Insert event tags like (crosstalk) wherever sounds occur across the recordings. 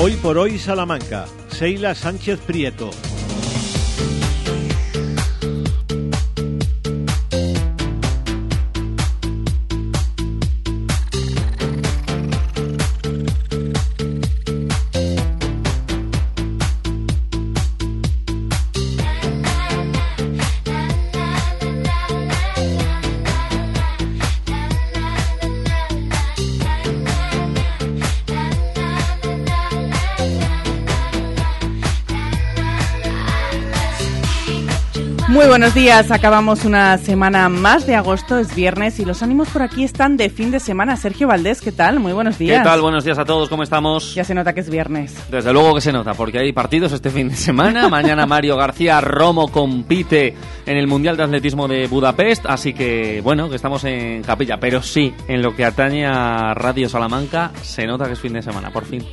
Hoy por hoy Salamanca, Seila Sánchez Prieto. Buenos días, acabamos una semana más de agosto, es viernes y los ánimos por aquí están de fin de semana. Sergio Valdés, ¿qué tal? Muy buenos días. ¿Qué tal? Buenos días a todos, ¿cómo estamos? Ya se nota que es viernes. Desde luego que se nota, porque hay partidos este fin de semana. (laughs) Mañana Mario García Romo compite en el Mundial de Atletismo de Budapest, así que bueno, que estamos en capilla, pero sí, en lo que atañe a Radio Salamanca, se nota que es fin de semana, por fin.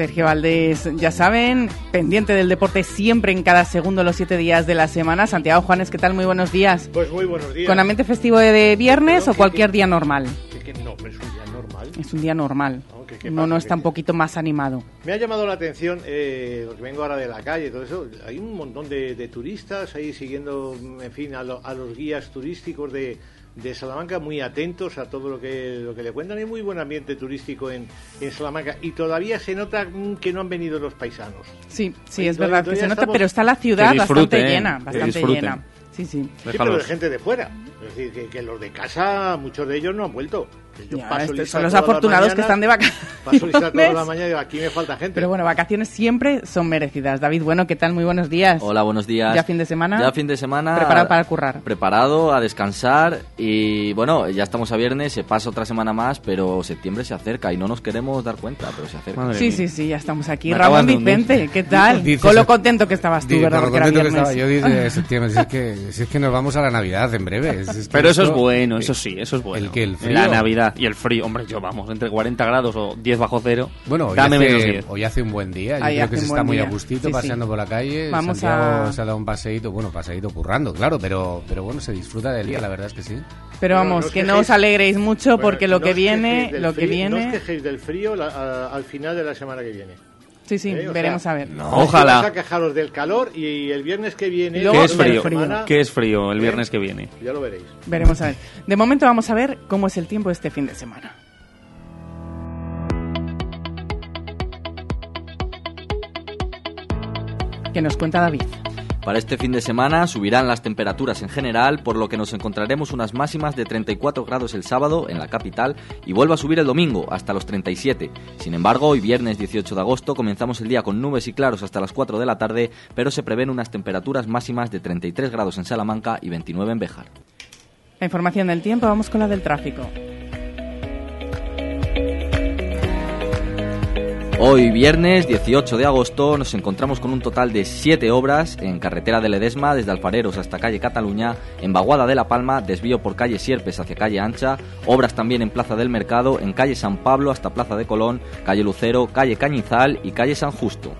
Sergio Valdés, ya saben, pendiente del deporte siempre en cada segundo los siete días de la semana. Santiago Juanes, ¿qué tal? Muy buenos días. Pues muy buenos días. ¿Con ambiente festivo de viernes Pero o que- cualquier día normal? Que- que no, es un día normal. Es un día normal. No, que- No, no está un poquito más animado. Me ha llamado la atención, eh, porque vengo ahora de la calle y todo eso, hay un montón de, de turistas ahí siguiendo, en fin, a, lo- a los guías turísticos de, de Salamanca, muy atentos a todo lo que, lo que le cuentan. Hay muy buen ambiente turístico en, en Salamanca y todavía se nota mm, que no han venido los paisanos. Sí, sí, es verdad que se nota, estamos- pero está la ciudad bastante llena, que bastante llena. Sí, sí. Sí, pero de gente de fuera. Es decir, que, que los de casa, muchos de ellos no han vuelto. Que yo Ya, paso estos lista son los afortunados que están de Paso lista (laughs) toda la vacaciones. mañana y digo, aquí me falta gente. Pero bueno, vacaciones siempre son merecidas. David, bueno, ¿qué tal? Muy buenos días. Hola, buenos días. ¿Ya fin de semana? Ya fin de semana. Preparado para currar. Preparado a descansar y bueno, ya estamos a viernes, se pasa otra semana más, pero septiembre se acerca y no nos queremos dar cuenta, pero se acerca. Madre Sí, mía. sí, sí, ya estamos aquí. Me Ramón. Vicente, ¿qué tal? (laughs) Dices- Con lo contento que estabas tú, Di- ¿verdad? con lo Porque era contento que estaba yo desde (laughs) septiembre. Si es, que, si es que nos vamos a la Navidad en breve. Es- es que Pero eso es bueno, eso sí, eso es bueno. ¿El qué, el frío? La Navidad y el frío. Hombre, yo vamos, entre 40 grados o 10 bajo cero. Bueno, hoy dame menos hace, 10. hoy hace un buen día. Yo Ahí creo que se está buen muy día. a gustito Sí, sí. paseando por la calle. Vamos Santiago a- se ha dado un paseíto, bueno, paseíto currando, claro, pero, pero bueno, se disfruta del día, la verdad es que sí. Pero No, vamos, no os que no os alegréis mucho Bueno, porque lo no que viene, lo que frío- No os viene... quejéis del frío la- a- al final de la semana que viene. Sí, sí, Eh, veremos sea, a ver. Ojalá. Vas a quejaros del calor y el viernes que viene... ¿Qué es frío? semana, ¿Qué es frío el ¿Eh? viernes que viene? Ya lo veréis. Veremos a ver. De momento vamos a ver cómo es el tiempo este fin de semana. Que nos cuenta David. Para este fin de semana subirán las temperaturas en general, por lo que nos encontraremos unas máximas de 34 grados el sábado en la capital y vuelve a subir el domingo hasta los 37. Sin embargo, hoy viernes 18 de agosto comenzamos el día con nubes y claros hasta las 4 de la tarde, pero se prevén unas temperaturas máximas de 33 grados en Salamanca y 29 en Béjar. La información del tiempo, vamos con la del tráfico. Hoy viernes 18 de agosto nos encontramos con un total de 7 obras en carretera de Ledesma desde Alfareros hasta calle Cataluña, en Baguada de la Palma, desvío por calle Sierpes hacia calle Ancha, obras también en Plaza del Mercado, en calle San Pablo hasta Plaza de Colón, calle Lucero, calle Cañizal y calle San Justo.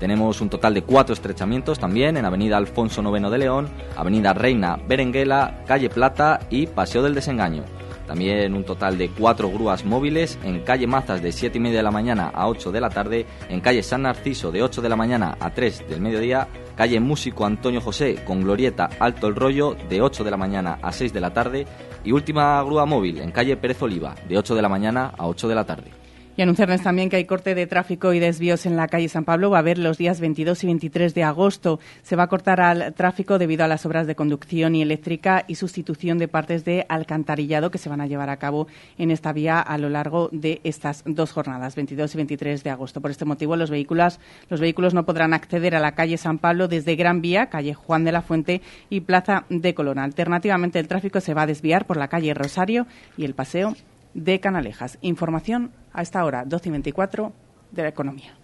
Tenemos un total de cuatro estrechamientos también en Avenida Alfonso IX de León, Avenida Reina Berenguela, calle Plata y Paseo del Desengaño. También un total de cuatro grúas móviles en calle Mazas de 7 y media de la mañana a 8 de la tarde, en calle San Narciso de 8 de la mañana a 3 del mediodía, calle Músico Antonio José con Glorieta Alto el Rollo de 8 de la mañana a 6 de la tarde y última grúa móvil en calle Pérez Oliva de 8 de la mañana a 8 de la tarde. Y anunciarles también que hay corte de tráfico y desvíos en la calle San Pablo. Va a haber los días 22 y 23 de agosto. Se va a cortar al tráfico debido a las obras de conducción y eléctrica y sustitución de partes de alcantarillado que se van a llevar a cabo en esta vía a lo largo de estas dos jornadas, 22 y 23 de agosto. Por este motivo, los vehículos, los vehículos no podrán acceder a la calle San Pablo desde Gran Vía, calle Juan de la Fuente y Plaza de Colón. Alternativamente, el tráfico se va a desviar por la calle Rosario y el paseo de Canalejas. Información a esta hora, 12 y 24, de la economía.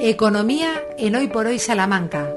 Economía en Hoy por Hoy Salamanca.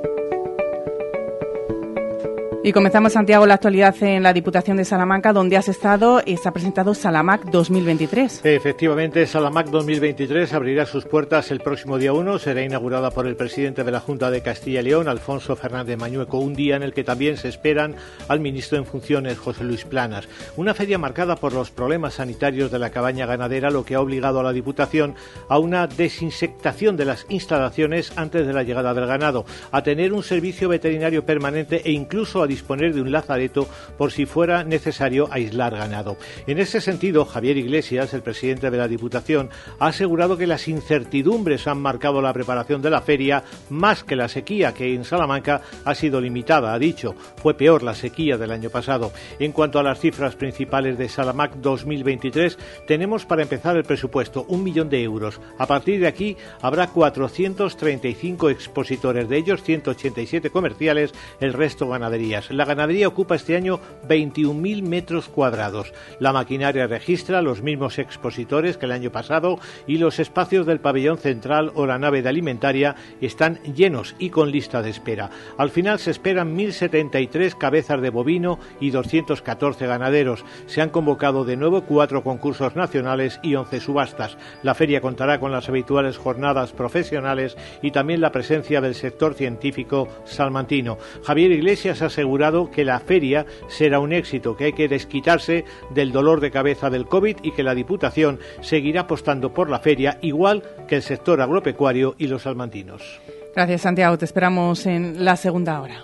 Y comenzamos, Santiago, la actualidad en la Diputación de Salamanca, donde has estado y se ha presentado Salamac 2023. Efectivamente, Salamac 2023 abrirá sus puertas el próximo día 1. Será inaugurada por el presidente de la Junta de Castilla y León, Alfonso Fernández Mañueco, un día en el que también se esperan al ministro en funciones, José Luis Planas. Una feria marcada por los problemas sanitarios de la cabaña ganadera, lo que ha obligado a la Diputación a una desinsectación de las instalaciones antes de la llegada del ganado, a tener un servicio veterinario permanente e incluso a disponer de un lazareto por si fuera necesario aislar ganado. En ese sentido, Javier Iglesias, el presidente de la Diputación, ha asegurado que las incertidumbres han marcado la preparación de la feria más que la sequía, que en Salamanca ha sido limitada, ha dicho. Fue peor la sequía del año pasado. En cuanto a las cifras principales de Salamac 2023, tenemos para empezar el presupuesto un millón de euros. A partir de aquí habrá 435 expositores, de ellos 187 comerciales, el resto ganaderías. La ganadería ocupa este año 21.000 metros cuadrados. La maquinaria registra los mismos expositores que el año pasado y los espacios del pabellón central o la nave de alimentaria están llenos y con lista de espera. Al final se esperan 1.073 cabezas de bovino y 214 ganaderos. Se han convocado de nuevo cuatro concursos nacionales y 11 subastas. La feria contará con las habituales jornadas profesionales y también la presencia del sector científico salmantino. Javier Iglesias asegura que la feria será un éxito, que hay que desquitarse del dolor de cabeza del COVID y que la Diputación seguirá apostando por la feria, igual que el sector agropecuario y los salmantinos. Gracias, Santiago. Te esperamos en la segunda hora.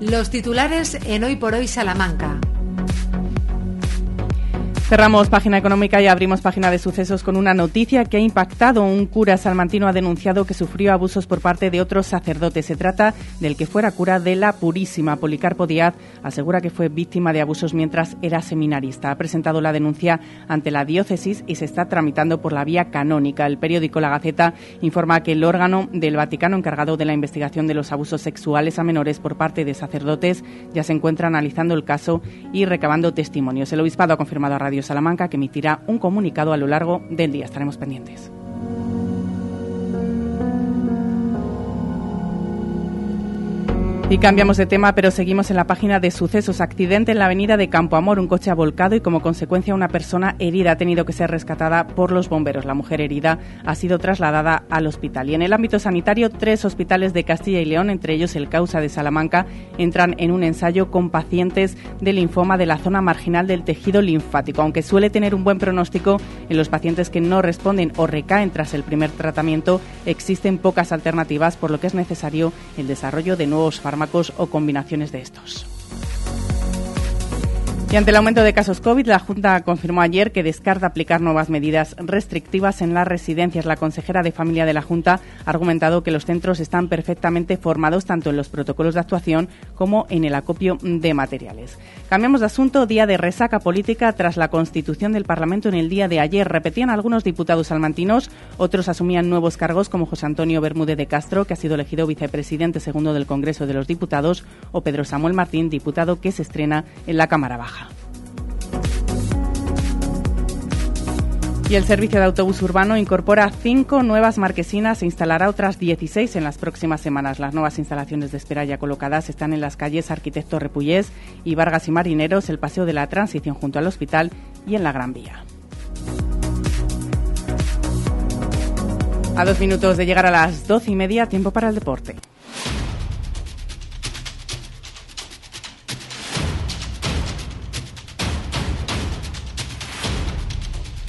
Los titulares en Hoy por Hoy Salamanca. Cerramos página económica y abrimos página de sucesos con una noticia que ha impactado. Un cura salmantino ha denunciado que sufrió abusos por parte de otros sacerdotes. Se trata del que fuera cura de la Purísima. Policarpo Díaz asegura que fue víctima de abusos mientras era seminarista. Ha presentado la denuncia ante la diócesis y se está tramitando por la vía canónica. El periódico La Gaceta informa que el órgano del Vaticano encargado de la investigación de los abusos sexuales a menores por parte de sacerdotes ya se encuentra analizando el caso y recabando testimonios. El obispado ha confirmado a Radio Salamanca, que emitirá un comunicado a lo largo del día. Estaremos pendientes. Y cambiamos de tema, pero seguimos en la página de sucesos. Accidente en la avenida de Campo Amor. Un coche ha volcado y como consecuencia una persona herida ha tenido que ser rescatada por los bomberos. La mujer herida ha sido trasladada al hospital. Y en el ámbito sanitario, tres hospitales de Castilla y León, entre ellos el Causa de Salamanca, entran en un ensayo con pacientes de linfoma de la zona marginal del tejido linfático. Aunque suele tener un buen pronóstico en los pacientes que no responden o recaen tras el primer tratamiento, existen pocas alternativas, por lo que es necesario el desarrollo de nuevos fármacos o combinaciones de estos. Y ante el aumento de casos COVID, la Junta confirmó ayer que descarta aplicar nuevas medidas restrictivas en las residencias. La consejera de Familia de la Junta ha argumentado que los centros están perfectamente formados tanto en los protocolos de actuación como en el acopio de materiales. Cambiamos de asunto. Día de resaca política tras la constitución del Parlamento en el día de ayer. Repetían algunos diputados salmantinos, otros asumían nuevos cargos como José Antonio Bermúdez de Castro, que ha sido elegido vicepresidente segundo del Congreso de los Diputados, o Pedro Samuel Martín, diputado que se estrena en la Cámara Baja. Y el servicio de autobús urbano incorpora cinco nuevas marquesinas e instalará otras 16 en las próximas semanas. Las nuevas instalaciones de espera ya colocadas están en las calles Arquitecto Repullés y Vargas y Marineros, el Paseo de la Transición junto al hospital y en la Gran Vía. A dos minutos de llegar a las doce y media, tiempo para el deporte.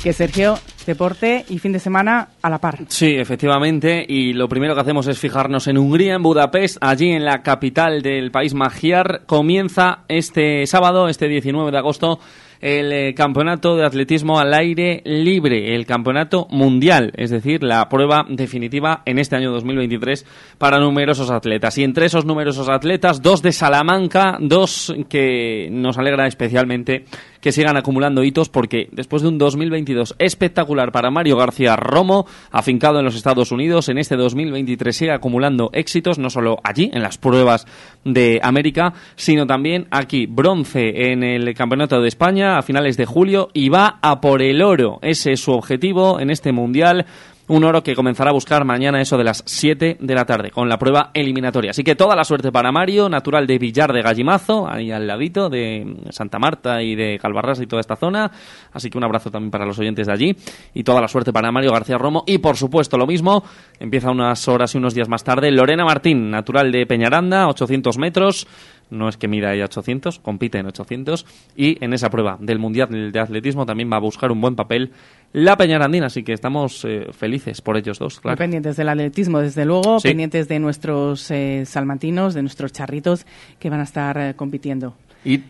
Que Sergio, deporte y fin de semana a la par. Sí, efectivamente, y lo primero que hacemos es fijarnos en Hungría, en Budapest, allí en la capital del país magiar. Comienza este sábado, este 19 de agosto, el eh, campeonato de atletismo al aire libre, el campeonato mundial, es decir, la prueba definitiva en este año 2023 para numerosos atletas. Y entre esos numerosos atletas, dos de Salamanca, dos que nos alegra especialmente que sigan acumulando hitos porque después de un 2022 espectacular para Mario García Romo, afincado en los Estados Unidos, en este 2023 sigue acumulando éxitos, no solo allí, en las pruebas de América, sino también aquí, bronce en el Campeonato de España a finales de julio y va a por el oro. Ese es su objetivo en este Mundial un oro que comenzará a buscar mañana eso de las 7 de la tarde con la prueba eliminatoria. Así que toda la suerte para Mario, natural de Villar de Gallimazo, ahí al ladito de Santa Marta y de Calvarras y toda esta zona. Así que un abrazo también para los oyentes de allí y toda la suerte para Mario García Romo y por supuesto lo mismo, empieza unas horas y unos días más tarde Lorena Martín, natural de Peñaranda, 800 metros no es que mida ella 800, compite en 800 y en esa prueba del Mundial de Atletismo también va a buscar un buen papel la Peñarandina, así que estamos eh, felices por ellos dos. Muy pendientes del atletismo, desde luego, pendientes de nuestros eh, salmantinos, de nuestros charritos que van a estar eh, compitiendo. Y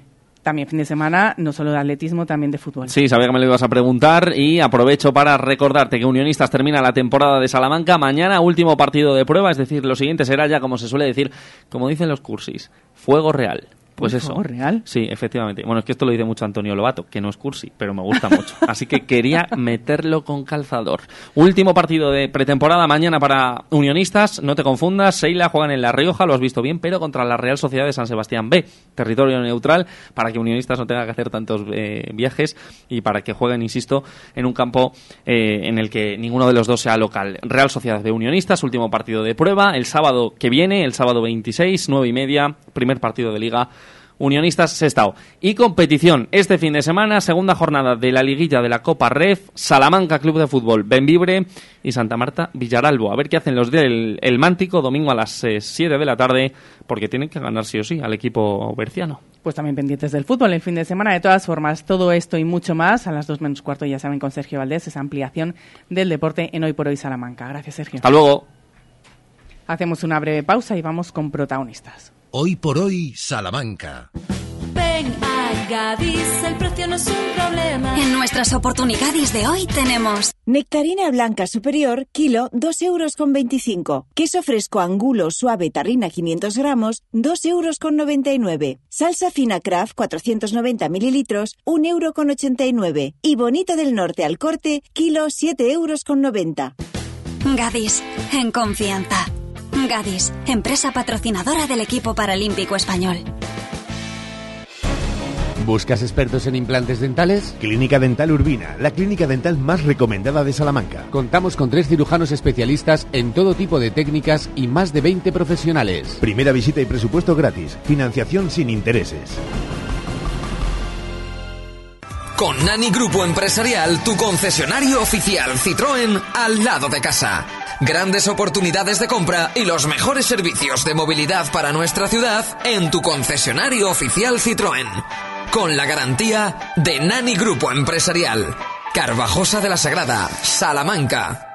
también fin de semana, no solo de atletismo, también de fútbol. Sí, sabía que me lo ibas a preguntar y aprovecho para recordarte que Unionistas termina la temporada de Salamanca mañana, último partido de prueba, es decir, lo siguiente será ya, como se suele decir, como dicen los cursis, fuego real. Pues eso. real? Sí, efectivamente. Bueno, es que esto lo dice mucho Antonio Lobato, que no es cursi, pero me gusta mucho. Así que quería (laughs) meterlo con calzador. Último partido de pretemporada mañana para Unionistas. No te confundas, Seila juegan en La Rioja, lo has visto bien, pero contra la Real Sociedad de San Sebastián B. Territorio neutral para que Unionistas no tenga que hacer tantos eh, viajes y para que jueguen, insisto, en un campo eh, en el que ninguno de los dos sea local. Real Sociedad de Unionistas, último partido de prueba. El sábado que viene, el sábado 26, 9 y media, primer partido de liga Unionistas Sestao. Y competición este fin de semana, segunda jornada de la liguilla de la Copa Ref, Salamanca Club de Fútbol, Benvibre y Santa Marta Villaralbo. A ver qué hacen los del el Mántico domingo a las 7 eh, de la tarde, porque tienen que ganar sí o sí al equipo berciano. Pues también pendientes del fútbol el fin de semana. De todas formas, todo esto y mucho más a las 2 menos cuarto, ya saben, con Sergio Valdés, esa ampliación del deporte en Hoy por Hoy Salamanca. Gracias, Sergio. Hasta luego. Hacemos una breve pausa y vamos con protagonistas. Hoy por hoy, Salamanca. Ven a Gadis, el precio no es un problema. En nuestras oportunidades de hoy tenemos Nectarina blanca superior, kilo, 2 euros con 25. Queso fresco angulo suave tarrina 500 gramos, 2 euros con 99. Salsa fina craft 490 mililitros, 1 euro con 89. Y bonita del norte al corte, kilo, 7 euros con 90. Gadis, en confianza. Gadis, empresa patrocinadora del equipo paralímpico español. ¿Buscas expertos en implantes dentales? Clínica Dental Urbina, la clínica dental más recomendada de Salamanca. Contamos con tres cirujanos especialistas en todo tipo de técnicas y más de 20 profesionales. Primera visita y presupuesto gratis. Financiación sin intereses. Con Nani Grupo Empresarial, tu concesionario oficial Citroën al lado de casa. Grandes oportunidades de compra y los mejores servicios de movilidad para nuestra ciudad en tu concesionario oficial Citroën. Con la garantía de Nani Grupo Empresarial. Carvajosa de la Sagrada, Salamanca.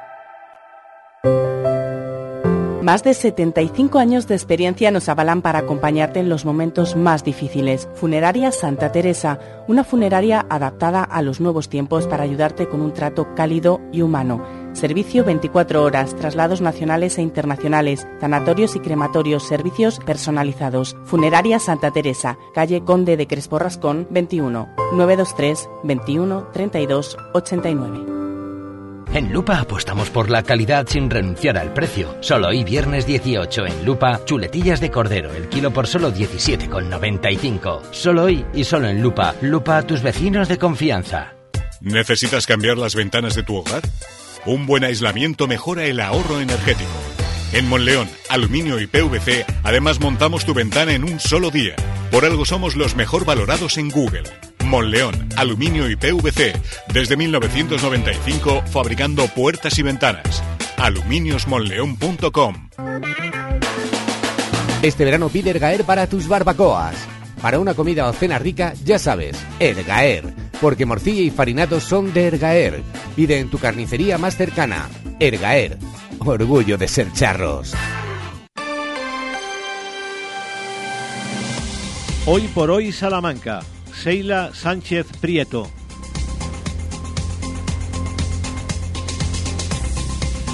Más de 75 años de experiencia nos avalan para acompañarte en los momentos más difíciles. Funeraria Santa Teresa, una funeraria adaptada a los nuevos tiempos para ayudarte con un trato cálido y humano. Servicio 24 horas, traslados nacionales e internacionales, sanatorios y crematorios, servicios personalizados. Funeraria Santa Teresa, calle Conde de Crespo Rascón, 21, 923 21 32 89. En Lupa apostamos por la calidad sin renunciar al precio. Solo hoy viernes 18 en Lupa, chuletillas de cordero, el kilo por solo 17,95. Solo hoy y solo en Lupa. Lupa a tus vecinos de confianza. ¿Necesitas cambiar las ventanas de tu hogar? Un buen aislamiento mejora el ahorro energético. En Monleón, Aluminio y PVC, además montamos tu ventana en un solo día. Por algo somos los mejor valorados en Google. Monleón, Aluminio y PVC, desde 1995 fabricando puertas y ventanas. aluminiosmonleón.com Este verano pide Ergaer para tus barbacoas. Para una comida o cena rica, ya sabes, Ergaer. Porque morcilla y farinado son de Ergaer. Pide en tu carnicería más cercana. Ergaer. Orgullo de ser charros. Hoy por hoy Salamanca. Seila Sánchez Prieto.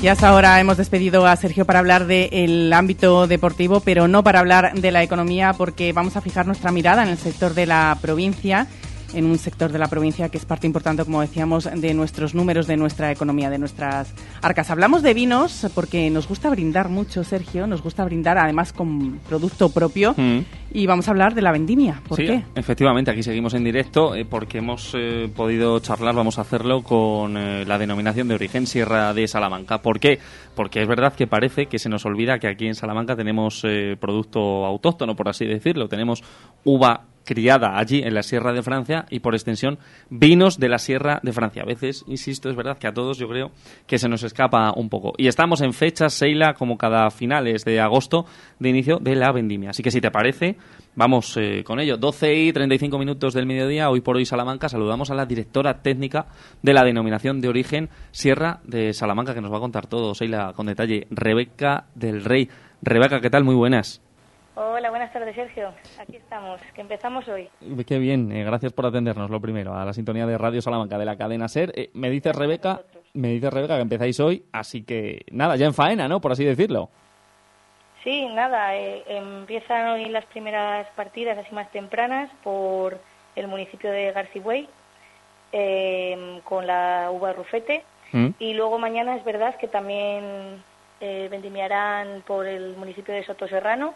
Y hasta ahora hemos despedido a Sergio para hablar del ámbito deportivo, pero no para hablar de la economía, porque vamos a fijar nuestra mirada en el sector de la provincia en un sector de la provincia que es parte importante, como decíamos, de nuestros números, de nuestra economía, de nuestras arcas. Hablamos de vinos porque nos gusta brindar mucho, Sergio, nos gusta brindar además con producto propio. Mm. Y vamos a hablar de la vendimia. ¿Por sí, qué? efectivamente, aquí seguimos en directo eh, porque hemos eh, podido charlar, vamos a hacerlo con eh, la denominación de origen Sierra de Salamanca. ¿Por qué? Porque es verdad que parece que se nos olvida que aquí en Salamanca tenemos eh, producto autóctono, por así decirlo. Tenemos uva criada allí en la Sierra de Francia y por extensión vinos de la Sierra de Francia. A veces, insisto, es verdad que a todos yo creo que se nos escapa un poco. Y estamos en fechas, Seila, como cada finales de agosto de inicio de la vendimia. Así que si te parece, vamos eh, con ello. 12 y 35 minutos del mediodía, hoy por hoy Salamanca, saludamos a la directora técnica de la denominación de origen Sierra de Salamanca, que nos va a contar todo, Seila, con detalle. Rebeca del Rey. Rebeca, ¿qué tal? Muy buenas. Hola, buenas tardes, Sergio. Aquí estamos, que empezamos hoy. Qué bien, eh, gracias por atendernos, lo primero, a la sintonía de Radio Salamanca de la cadena SER. Eh, me dice Rebeca, me dice Rebeca que empezáis hoy, así que nada, ya en faena, ¿no? Por así decirlo. Sí, nada, eh, empiezan hoy las primeras partidas así más tempranas por el municipio de Garcigüey eh, con la uva rufete Mm. y luego mañana es verdad que también eh, vendimiarán por el municipio de Soto Serrano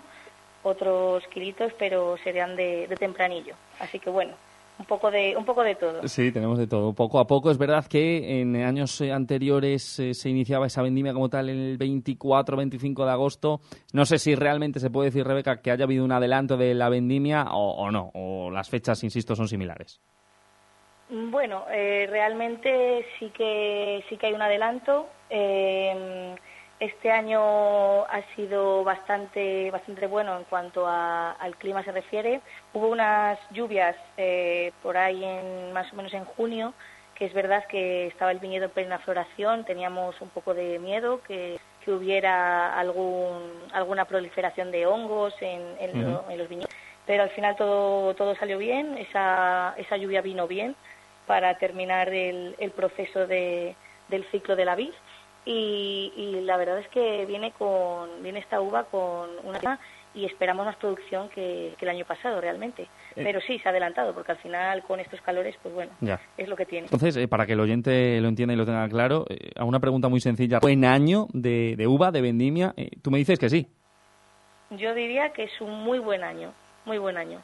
otros kilitos, pero serían de, de tempranillo. Así que bueno, un poco de un poco de todo. Sí, tenemos de todo. Poco a poco es verdad que en años eh, anteriores eh, se iniciaba esa vendimia como tal el 24-25 de agosto. No sé si realmente se puede decir, Rebeca, que haya habido un adelanto de la vendimia o, o no, o las fechas, insisto, son similares. Bueno, eh, realmente sí que sí que hay un adelanto. Eh, este año ha sido bastante bastante bueno en cuanto a- al clima se refiere. Hubo unas lluvias eh, por ahí en más o menos en junio, que es verdad que estaba el viñedo en plena floración. Teníamos un poco de miedo que, que hubiera algún alguna proliferación de hongos en, en lo- Ujú. en los viñedos. Pero al final todo todo salió bien. Esa esa lluvia vino bien para terminar el, el proceso de, del ciclo de la vid y, y la verdad es que viene con viene esta uva con una y esperamos más producción que, que el año pasado realmente Eh. pero sí se ha adelantado porque al final con estos calores pues bueno Ya. es lo que tiene Entonces, eh, para que el oyente lo entienda y lo tenga claro, eh, a una pregunta muy sencilla. ¿Buen año de, de uva, de vendimia? Tú me dices que sí. yo diría que es un muy buen año muy buen año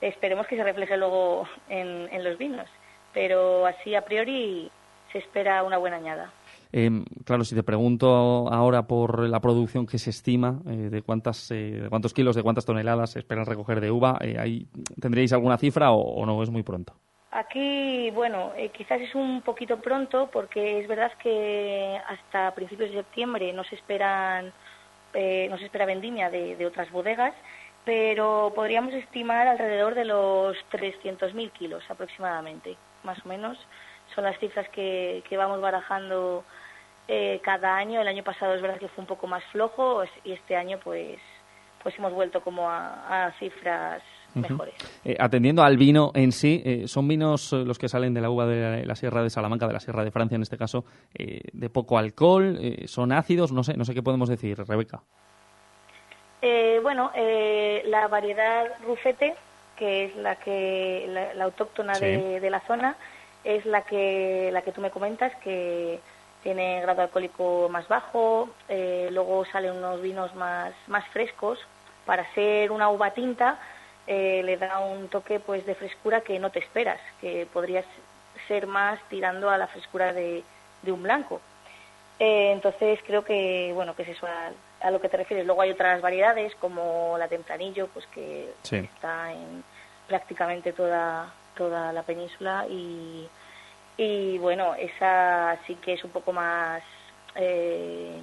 esperemos que se refleje luego en, en los vinos pero así a priori se espera una buena añada Eh, claro, si te pregunto ahora por la producción que se estima, eh, de cuántas, eh, de cuántos kilos, de cuántas toneladas esperan recoger de uva, eh, ahí, ¿tendríais alguna cifra o, no? Es muy pronto. Aquí, bueno, quizás es un poquito pronto porque es verdad que hasta principios de septiembre no se esperan, no espera vendimia de, otras bodegas, pero podríamos estimar alrededor de los 300.000 kilos aproximadamente, más o menos. Son las cifras que vamos barajando eh, cada año. El año pasado es verdad que fue un poco más flojo y este año pues, pues hemos vuelto como a, a cifras mejores. Eh, atendiendo al vino en sí, eh, ¿son vinos eh, los que salen de la uva de la, la Sierra de Salamanca, de la Sierra de Francia en este caso, de poco alcohol? ¿Son ácidos? No sé, no sé qué podemos decir, Rebeca. Eh, bueno, eh, la variedad rufete, que es la que la, la autóctona Sí. de, de la zona, es la que la que tú me comentas que tiene grado alcohólico más bajo. eh, luego salen unos vinos más más frescos. Para ser una uva tinta eh, le da un toque pues de frescura que no te esperas, que podría ser más tirando a la frescura de, de un blanco. Eh, entonces creo que bueno que es eso a, a lo que te refieres. Luego hay otras variedades como la tempranillo, pues que Sí. está en prácticamente toda toda la península y y bueno esa sí que es un poco más eh,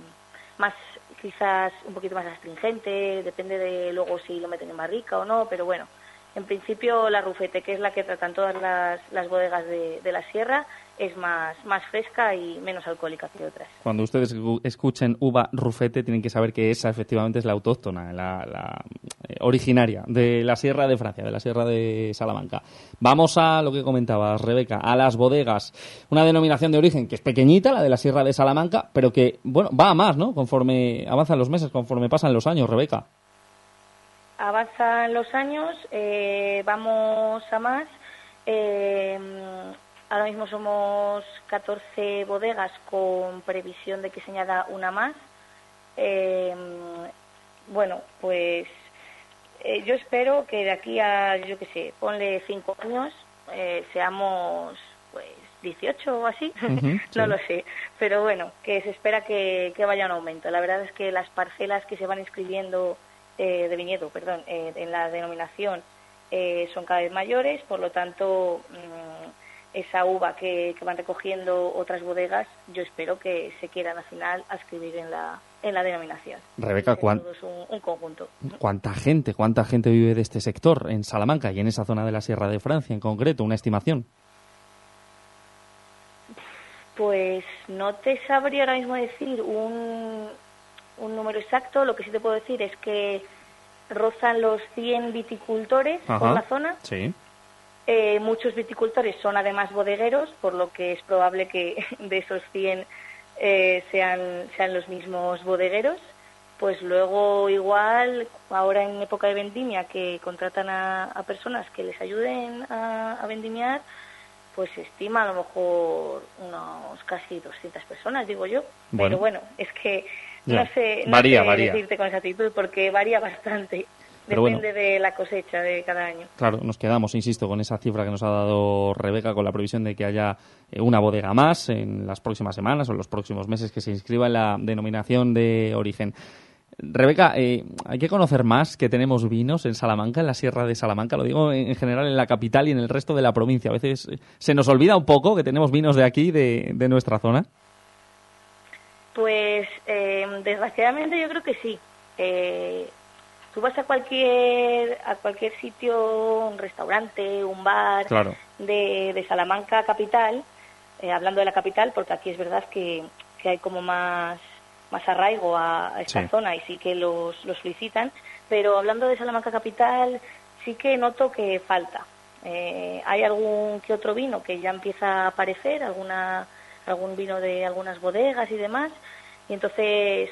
más quizás un poquito más astringente depende de luego si lo meten en barrica o no pero bueno en principio la rufete que es la que tratan todas las, las bodegas de, de la sierra es más más fresca y menos alcohólica que otras Cuando ustedes escuchen uva rufete, tienen que saber que esa efectivamente es la autóctona, la, la, eh, originaria de la Sierra de Francia, de la Sierra de Salamanca. Vamos a lo que comentabas, Rebeca, a las bodegas. Una denominación de origen que es pequeñita, la de la Sierra de Salamanca, pero que, bueno, va a más, ¿no? Conforme avanzan los meses, conforme pasan los años, Rebeca. avanzan los años, eh, vamos a más Eh, ahora mismo somos 14 bodegas con previsión de que se añada una más. Eh, bueno, pues eh, yo espero que de aquí a, yo qué sé, ponle cinco años, eh, seamos pues 18 o así, (laughs) no lo sé, pero bueno, que se espera que, que, vaya un aumento. La verdad es que las parcelas que se van inscribiendo eh, de viñedo, perdón, eh, en la denominación eh, son cada vez mayores, por lo tanto, mmm, esa uva que, que, van recogiendo otras bodegas, yo espero que se quiera al final escribir en la, en la denominación. Rebeca, ¿cuán... un, un, conjunto. ¿cuánta gente, cuánta gente vive de este sector en Salamanca y en esa zona de la Sierra de Francia en concreto? ¿Una estimación? Pues no te sabría ahora mismo decir un, un número exacto. Lo que sí te puedo decir es que rozan los 100 viticultores Ajá, por la zona. Sí. Eh, muchos viticultores son además bodegueros, por lo que es probable que (laughs) de esos 100 eh, sean, sean los mismos bodegueros. Pues luego igual, ahora en época de vendimia, que contratan a, a personas que les ayuden a, a, vendimiar, pues se estima a lo mejor unos casi 200 personas, digo yo. Bueno. Pero bueno, es que Ya. no sé, no Varía, sé varía. decirte con exactitud porque varía (laughs) bastante. Pero Depende bueno. de la cosecha de cada año. Claro, nos quedamos, insisto, con esa cifra que nos ha dado Rebeca, con la previsión de que haya eh, una bodega más en las próximas semanas o en los próximos meses que se inscriba en la denominación de origen. Rebeca, eh, hay que conocer más que tenemos vinos en Salamanca, en la Sierra de Salamanca, lo digo en en general en la capital y en el resto de la provincia. A veces eh, se nos olvida un poco que tenemos vinos de aquí, de, de nuestra zona. Pues eh, desgraciadamente yo creo que sí. Eh, tú vas a cualquier a cualquier sitio, un restaurante, un bar Claro. de, de Salamanca capital, eh, hablando de la capital, porque aquí es verdad que, que hay como más más arraigo a, a esta Sí. zona y sí que los, los solicitan, pero hablando de Salamanca capital sí que noto que falta. Eh, hay algún que otro vino que ya empieza a aparecer, alguna algún vino de algunas bodegas y demás, y entonces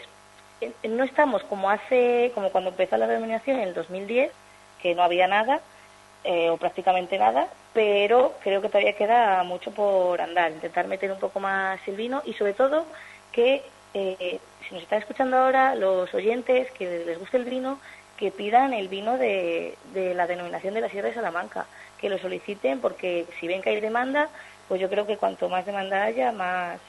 no estamos como hace, como cuando empezó la denominación en el 2010, que no había nada, eh, o prácticamente nada, pero creo que todavía queda mucho por andar, intentar meter un poco más el vino y sobre todo que eh, si nos están escuchando ahora los oyentes que les guste el vino, que pidan el vino de, de la denominación de la Sierra de Salamanca, que lo soliciten porque si ven que hay demanda, pues yo creo que cuanto más demanda haya, más,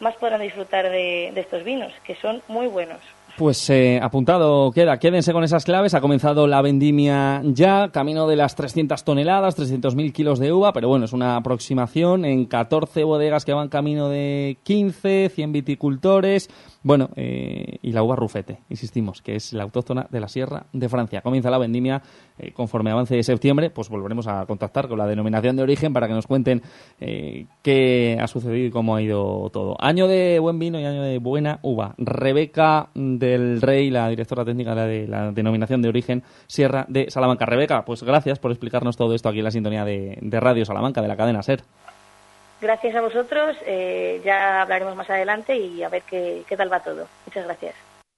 más podrán disfrutar de, de estos vinos, que son muy buenos. Pues eh, apuntado queda, quédense con esas claves. Ha comenzado la vendimia ya, camino de las 300 toneladas, 300.000 kilos de uva, pero bueno, es una aproximación en 14 bodegas que van camino de 15, 100 viticultores. Bueno, eh, y la uva rufete, insistimos, que es la autóctona de la Sierra de Francia. Comienza la vendimia eh, conforme avance septiembre, pues volveremos a contactar con la denominación de origen para que nos cuenten eh, qué ha sucedido y cómo ha ido todo. Año de buen vino y año de buena uva. Rebeca del Rey, la directora técnica de la denominación de origen Sierra de Salamanca. Rebeca, pues gracias por explicarnos todo esto aquí en la sintonía de, Radio Salamanca, de la cadena SER. Gracias a vosotros, eh, ya hablaremos más adelante y a ver qué tal va todo. Muchas gracias.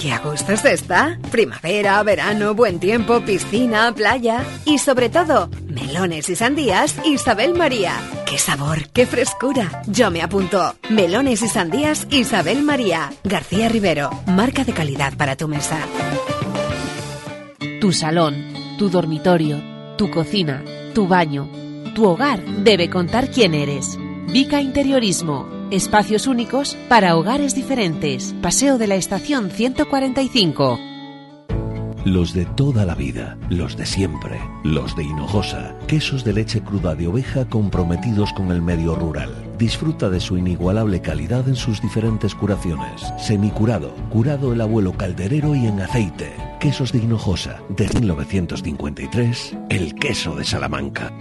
¡Qué a gusto se está! Primavera, verano, buen tiempo, piscina, playa y sobre todo, melones y sandías Isabel María. ¡Qué sabor, qué frescura! Yo me apunto. Melones y sandías Isabel María. García Rivero, marca de calidad para tu mesa. Tu salón, tu dormitorio, tu cocina, tu baño, tu hogar debe contar quién eres. Vica Interiorismo, Espacios únicos para hogares diferentes. Paseo de la Estación 145. Los de toda la vida, los de siempre, los de Hinojosa, quesos de leche cruda de oveja comprometidos con el medio rural. Disfruta de su inigualable calidad en sus diferentes curaciones. Semicurado, curado el abuelo calderero y en aceite. Quesos de Hinojosa, de 1953, el queso de Salamanca.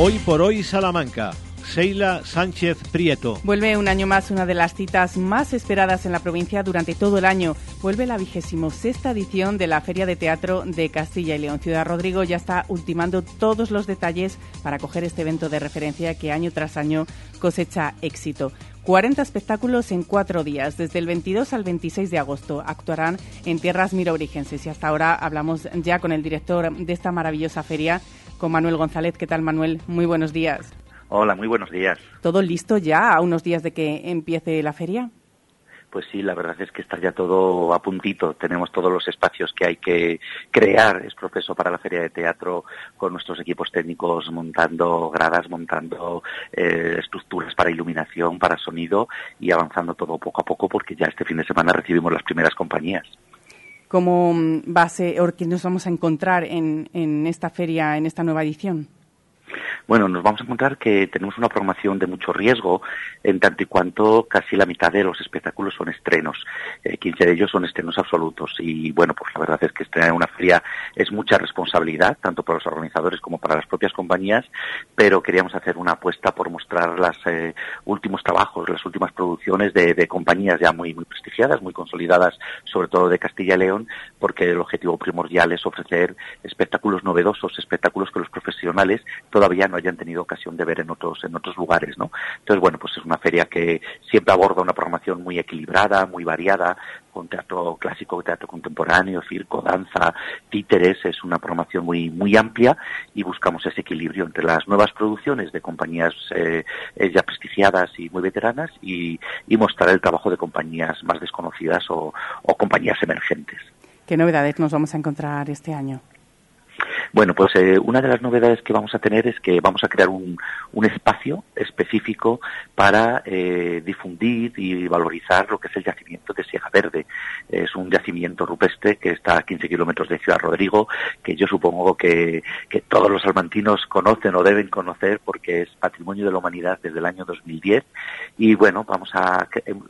Hoy por hoy Salamanca. Seila Sánchez Prieto. Vuelve un año más una de las citas más esperadas en la provincia durante todo el año. Vuelve la vigésimo sexta edición de la Feria de Teatro de Castilla y León. Ciudad Rodrigo ya está ultimando todos los detalles para coger este evento de referencia que año tras año cosecha éxito. 40 espectáculos en cuatro días, desde el 22 al 26 de agosto. Actuarán en tierras mirobrigenses y hasta ahora hablamos ya con el director de esta maravillosa feria, con Manuel González. ¿Qué tal, Manuel? Muy buenos días. Hola, muy buenos días. ¿Todo listo ya a unos días de que empiece la feria? Pues sí, la verdad es que está ya todo a puntito. Tenemos todos los espacios que hay que crear. Es proceso para la feria de teatro con nuestros equipos técnicos montando gradas, montando eh, estructuras para iluminación, para sonido y avanzando todo poco a poco porque ya este fin de semana recibimos las primeras compañías. ¿Cómo va a ser, o qué nos vamos a encontrar en, en esta feria, en esta nueva edición? Bueno, nos vamos a encontrar que tenemos una programación de mucho riesgo, en tanto y cuanto casi la mitad de los espectáculos son estrenos. Eh, 15 de ellos son estrenos absolutos. Y bueno, pues la verdad es que estrenar una feria es mucha responsabilidad, tanto para los organizadores como para las propias compañías, pero queríamos hacer una apuesta por mostrar los eh, últimos trabajos, las últimas producciones de, compañías ya muy, muy prestigiadas, muy consolidadas, sobre todo de Castilla y León, porque el objetivo primordial es ofrecer espectáculos novedosos, espectáculos que los profesionales todavía no hayan tenido ocasión de ver en otros en otros lugares, ¿no? Entonces, bueno, pues es una feria que siempre aborda una programación muy equilibrada, muy variada, con teatro clásico, teatro contemporáneo, circo, danza, títeres, es una programación muy muy amplia y buscamos ese equilibrio entre las nuevas producciones de compañías eh, ya prestigiadas y muy veteranas y, y, mostrar el trabajo de compañías más desconocidas o, o compañías emergentes. ¿Qué novedades nos vamos a encontrar este año? Bueno, pues eh, una de las novedades que vamos a tener es que vamos a crear un, espacio específico para eh, difundir y valorizar lo que es el yacimiento de Sierra Verde. Es un yacimiento rupestre que está a 15 kilómetros de Ciudad Rodrigo, que yo supongo que, todos los salmantinos conocen o deben conocer porque es patrimonio de la humanidad desde el año 2010. Y bueno, vamos a,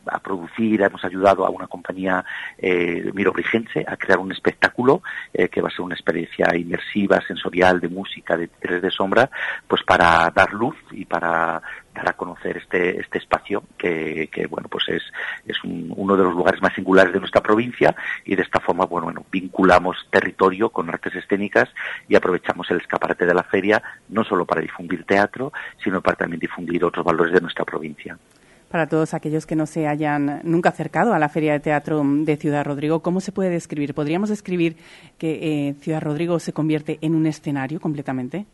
a producir, hemos ayudado a una compañía eh, mirobrigense a crear un espectáculo eh, que va a ser una experiencia inmersiva, sensorial, de música, de 3D sombra, pues para dar luz y para dar a conocer este, este espacio que, que bueno, pues es, es un, uno de los lugares más singulares de nuestra provincia y de esta forma, bueno, bueno, vinculamos territorio con artes escénicas y aprovechamos el escaparate de la feria no solo para difundir teatro, sino para también difundir otros valores de nuestra provincia para todos aquellos que no se hayan nunca acercado a la Feria de Teatro de Ciudad Rodrigo, ¿cómo se puede describir? ¿Podríamos describir que eh, Ciudad Rodrigo se convierte en un escenario completamente?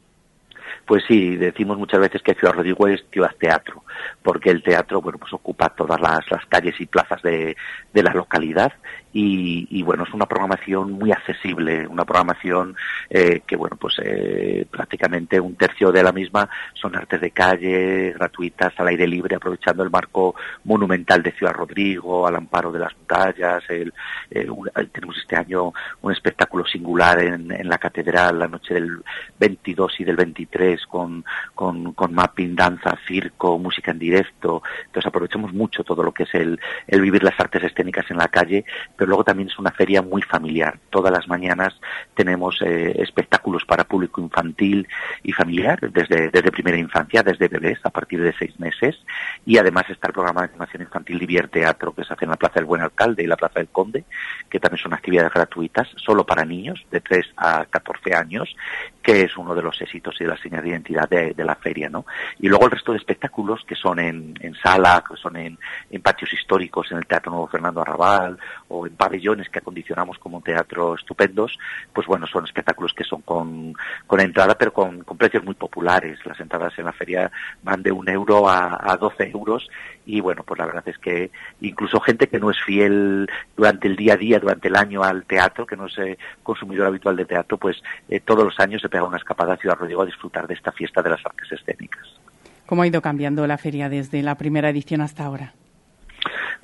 Pues sí, decimos muchas veces que Ciudad Rodrigo es ciudad teatro, porque el teatro, bueno, pues ocupa todas las, calles y plazas de la localidad y, y, bueno, es una programación muy accesible, una programación eh, que, bueno, pues eh, prácticamente un tercio de la misma son artes de calle, gratuitas, al aire libre, aprovechando el marco monumental de Ciudad Rodrigo, al amparo de las montañas. El, el, un, tenemos este año un espectáculo singular en, en, la catedral, la noche del 22 y del 23, con, con, mapping, danza, circo, música en directo. Entonces aprovechamos mucho todo lo que es el, el vivir las artes escénicas en la calle, luego también es una feria muy familiar. Todas las mañanas tenemos eh, espectáculos para público infantil y familiar, desde, desde primera infancia, desde bebés a partir de seis meses, y además está el programa de animación infantil Divierte Teatro que se hace en la Plaza del Buen Alcalde y la Plaza del Conde, que también son actividades gratuitas, solo para niños de 3 a 14 años, que es uno de los éxitos y de las señas de identidad de, la feria, ¿no? Y luego el resto de espectáculos que son en, en sala, que son en, en patios históricos, en el Teatro Nuevo Fernando Arrabal o en pabellones que acondicionamos como teatro estupendos, pues bueno, son espectáculos que son con, con entrada, pero con, con precios muy populares. Las entradas en la feria van de un euro a, a 12 euros y bueno, pues la verdad es que incluso gente que no es fiel durante el día a día, durante el año al teatro, que no es eh, consumidor habitual de teatro, pues eh, todos los años se pegado una escapada a Ciudad Rodrigo a disfrutar de esta fiesta de las artes escénicas. ¿Cómo ha ido cambiando la feria desde la primera edición hasta ahora?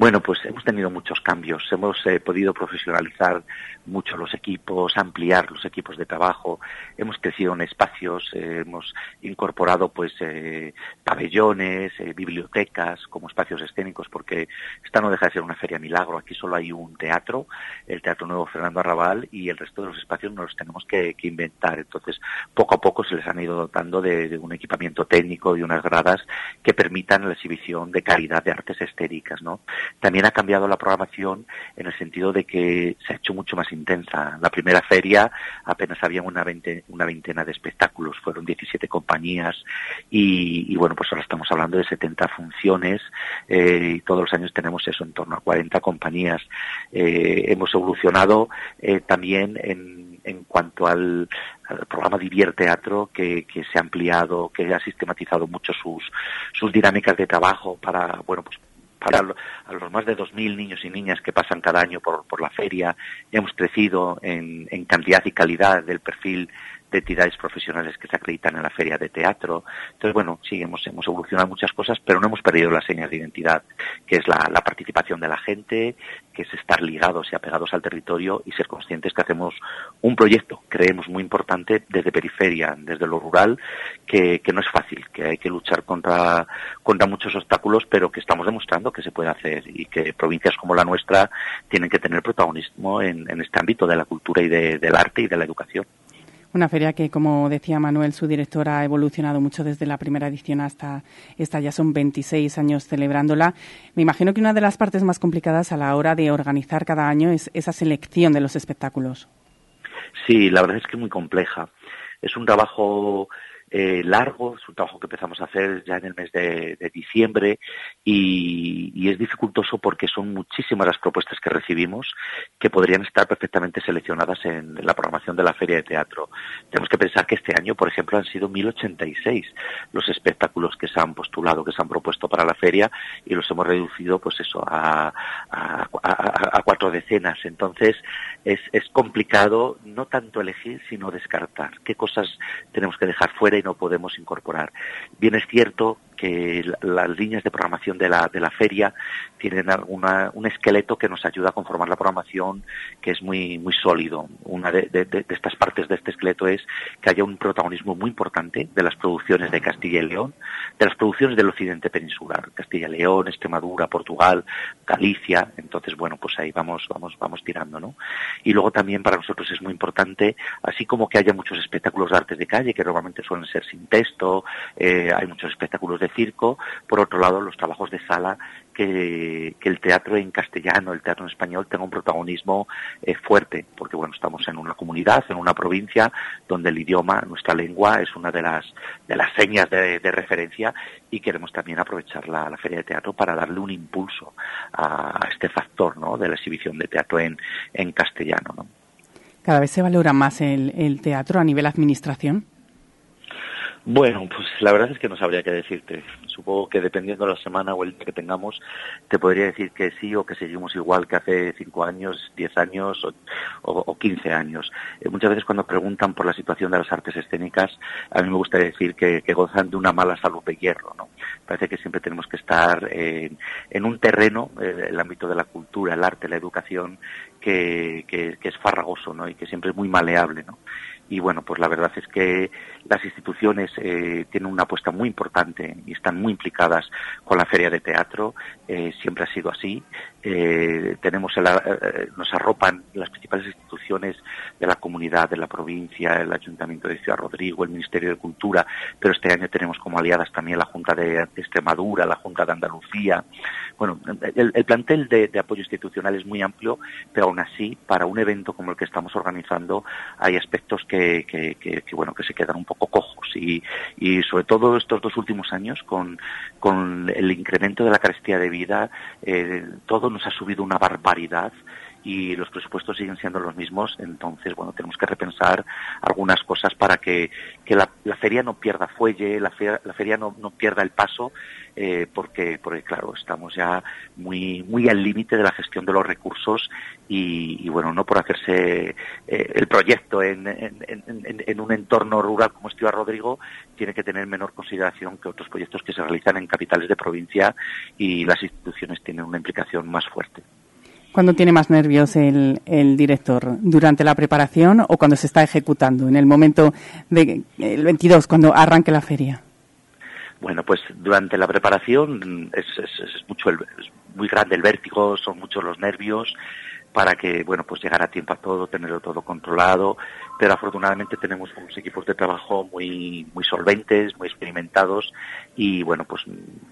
Bueno, pues hemos tenido muchos cambios. Hemos eh, podido profesionalizar mucho los equipos, ampliar los equipos de trabajo. Hemos crecido en espacios, eh, hemos incorporado pues eh, pabellones, bibliotecas como espacios escénicos, porque esta no deja de ser una feria milagro. Aquí solo hay un teatro, el Teatro Nuevo Fernando Arrabal, y el resto de los espacios nos los tenemos que, inventar. Entonces, poco a poco se les han ido dotando de, un equipamiento técnico y unas gradas que permitan la exhibición de calidad de artes escénicas, ¿no? También ha cambiado la programación en el sentido de que se ha hecho mucho más intensa. La primera feria apenas había una, una veintena de espectáculos, fueron 17 compañías y, bueno, pues ahora estamos hablando de 70 funciones eh, y todos los años tenemos eso, en torno a 40 compañías. Eh, hemos evolucionado eh, también en, en cuanto al, programa Divier Teatro, que, que, se ha ampliado, que ha sistematizado mucho sus, sus dinámicas de trabajo para, bueno, pues para a los más de 2.000 niños y niñas que pasan cada año por, por la feria. Hemos crecido en cantidad y calidad del perfil de entidades profesionales que se acreditan en la feria de teatro. Entonces, bueno, sí, hemos, evolucionado muchas cosas, pero no hemos perdido las señas de identidad, que es la, participación de la gente, que es estar ligados y apegados al territorio y ser conscientes que hacemos un proyecto, creemos muy importante, desde periferia, desde lo rural, que, que no es fácil, que hay que luchar contra, contra muchos obstáculos, pero que estamos demostrando que se puede hacer y que provincias como la nuestra tienen que tener protagonismo en, en este ámbito de la cultura y de, del arte y de la educación. Una feria que, como decía Manuel, su director, ha evolucionado mucho desde la primera edición hasta esta. Ya son 26 años celebrándola. Me imagino que una de las partes más complicadas a la hora de organizar cada año es esa selección de los espectáculos. Sí, la verdad es que es muy compleja. Es un trabajo eh, largo, es un trabajo que empezamos a hacer ya en el mes de, diciembre y, es dificultoso porque son muchísimas las propuestas que recibimos que podrían estar perfectamente seleccionadas en la programación de la Feria de Teatro. Tenemos que pensar que este año, por ejemplo, han sido 1086 los espectáculos que se han postulado, que se han propuesto para la feria y los hemos reducido, pues eso, a, a, a, a cuatro decenas. Entonces, es, es complicado no tanto elegir, sino descartar qué cosas tenemos que dejar fuera no podemos incorporar. Bien es cierto que las líneas de programación de la, de la feria tienen alguna, un esqueleto que nos ayuda a conformar la programación que es muy, muy sólido. Una de, estas partes de este esqueleto es que haya un protagonismo muy importante de las producciones de Castilla y León, de las producciones del occidente peninsular, Castilla y León, Extremadura, Portugal, Galicia. Entonces, bueno, pues ahí vamos, vamos, vamos tirando, ¿no? Y luego también para nosotros es muy importante, así como que haya muchos espectáculos de artes de calle, que normalmente suelen ser sin texto, eh, hay muchos espectáculos de circo, por otro lado los trabajos de sala que, el teatro en castellano, el teatro en español tenga un protagonismo eh, fuerte, porque bueno, estamos en una comunidad, en una provincia donde el idioma, nuestra lengua es una de las de las señas de, referencia y queremos también aprovechar la, la, feria de teatro para darle un impulso a, a este factor, ¿no? de la exhibición de teatro en, en castellano, ¿no? Cada vez se valora más el, el teatro a nivel administración. Bueno, pues la verdad es que no sabría qué decirte. Supongo que dependiendo de la semana o el que tengamos, te podría decir que sí o que seguimos igual que hace cinco años, diez años o, o, o quince años. Eh, muchas veces cuando preguntan por la situación de las artes escénicas, a mí me gusta decir que, gozan de una mala salud de hierro, ¿no? Parece que siempre tenemos que estar en, en un terreno, eh, el ámbito de la cultura, el arte, la educación, que, que, que es farragoso, ¿no? Y que siempre es muy maleable, ¿no? Y bueno, pues la verdad es que las instituciones eh, tienen una apuesta muy importante y están muy implicadas con la feria de teatro, eh, siempre ha sido así. Eh, tenemos el, eh, nos arropan las principales instituciones de la comunidad, de la provincia, el Ayuntamiento de Ciudad Rodrigo, el Ministerio de Cultura, pero este año tenemos como aliadas también la Junta de Extremadura, la Junta de Andalucía. Bueno, el, el plantel de, de apoyo institucional es muy amplio, pero aún así, para un evento como el que estamos organizando, hay aspectos que que, que, que, bueno que se quedan un poco cojos y, y sobre todo estos dos últimos años con, con el incremento de la carestía de vida eh, todo nos ha subido una barbaridad y los presupuestos siguen siendo los mismos, entonces, bueno, tenemos que repensar algunas cosas para que, que la, la feria no pierda fuelle, la feria, la feria no, no pierda el paso eh, porque, porque claro, estamos ya muy, muy al límite de la gestión de los recursos y, bueno, no por hacerse eh, el proyecto en, en, un entorno rural como Estiva Rodrigo, tiene que tener menor consideración que otros proyectos que se realizan en capitales de provincia y las instituciones tienen una implicación más fuerte. ¿Cuándo tiene más nervios el, el, director? ¿Durante la preparación o cuando se está ejecutando? ¿En el momento del el 22, cuando arranque la feria? Bueno, pues durante la preparación es, es, mucho el, es muy grande el vértigo, son muchos los nervios para que, bueno, pues llegar a tiempo a todo, tenerlo todo controlado, pero afortunadamente tenemos unos equipos de trabajo muy, muy solventes, muy experimentados y, bueno, pues,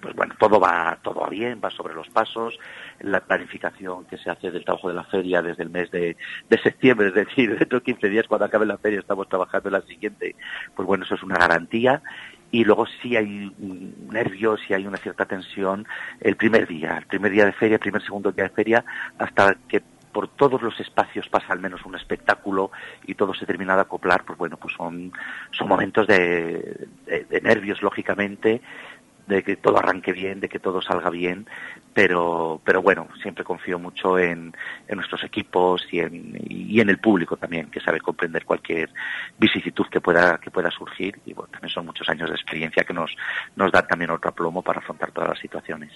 pues bueno, todo va, todo va bien, va sobre los pasos, la planificación que se hace del trabajo de la feria desde el mes de, de septiembre, es decir, (laughs) dentro de 15 días cuando acabe la feria estamos trabajando en la siguiente, pues bueno, eso es una garantía y luego sí hay nervios, sí hay una cierta tensión el primer día, el primer día de feria, el primer segundo día de feria, hasta que por todos los espacios pasa al menos un espectáculo y todo se termina de acoplar, pues bueno, pues son, son momentos de, de nervios, lógicamente, de que todo arranque bien, de que todo salga bien, pero, pero bueno, siempre confío mucho en, nuestros equipos y en, y en el público también, que sabe comprender cualquier vicisitud que pueda, que pueda surgir y bueno, también son muchos años de experiencia que nos, nos dan también otro aplomo para afrontar todas las situaciones.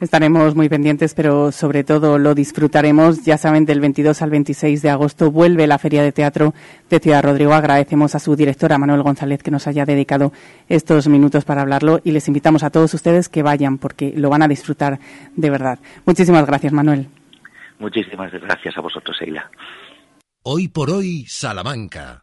Estaremos muy pendientes, pero sobre todo lo disfrutaremos. Ya saben, del 22 al 26 de agosto vuelve la Feria de Teatro de Ciudad Rodrigo. Agradecemos a su directora, Manuel González, que nos haya dedicado estos minutos para hablarlo y les invitamos a todos ustedes que vayan porque lo van a disfrutar de verdad. Muchísimas gracias, Manuel. Muchísimas gracias a vosotros, Eila. Hoy por hoy, Salamanca.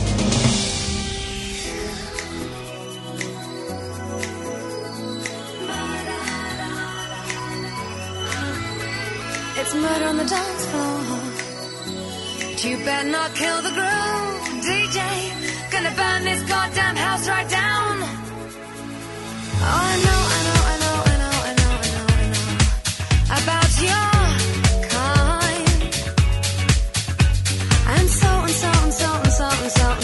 You better not kill the groove, DJ. Gonna burn this goddamn house right down. Oh, I know,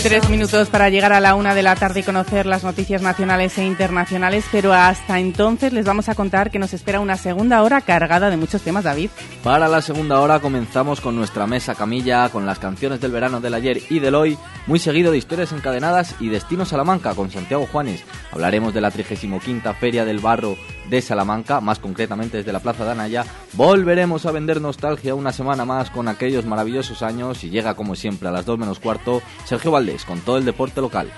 Tres minutos para llegar a la una de la tarde y conocer las noticias nacionales e internacionales, pero hasta entonces les vamos a contar que nos espera una segunda hora cargada de muchos temas, David. Para la segunda hora comenzamos con nuestra mesa camilla, con las canciones del verano del ayer y del hoy, muy seguido de historias encadenadas y destino Salamanca con Santiago Juanes. Hablaremos de la 35 Feria del Barro de Salamanca, más concretamente desde la Plaza de Anaya. Volveremos a vender nostalgia una semana más con aquellos maravillosos años y llega como siempre a las 2 menos cuarto Sergio Valdés con todo el deporte local.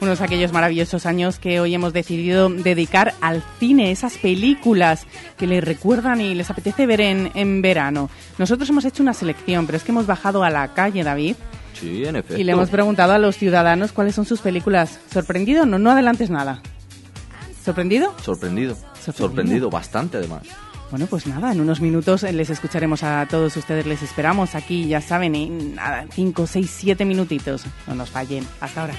Unos aquellos maravillosos años que hoy hemos decidido dedicar al cine, esas películas que les recuerdan y les apetece ver en, en verano. Nosotros hemos hecho una selección, pero es que hemos bajado a la calle, David, Sí, en efecto. y le hemos preguntado a los ciudadanos cuáles son sus películas. ¿Sorprendido? No, no adelantes nada. ¿Sorprendido? Sorprendido. Sorprendido, bastante además. Bueno, pues nada, en unos minutos les escucharemos a todos ustedes. Les esperamos aquí, ya saben, en nada, 5, 6, 7 minutitos. No nos fallen. Hasta ahora.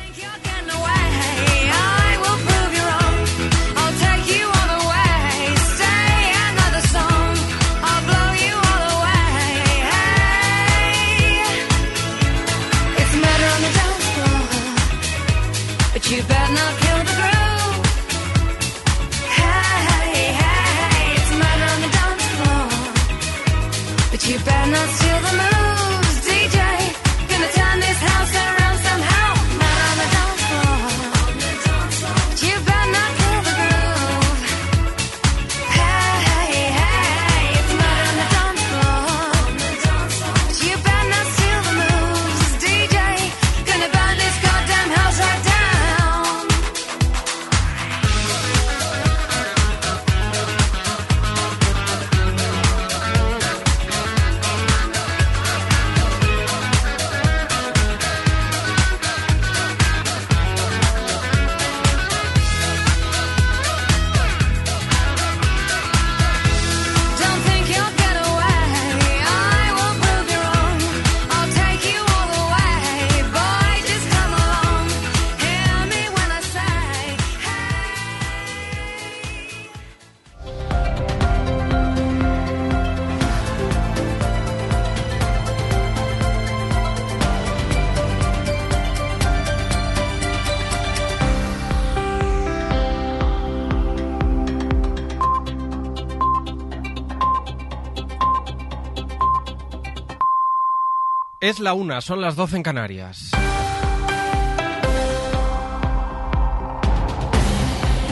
Es la una, son las 12 en Canarias.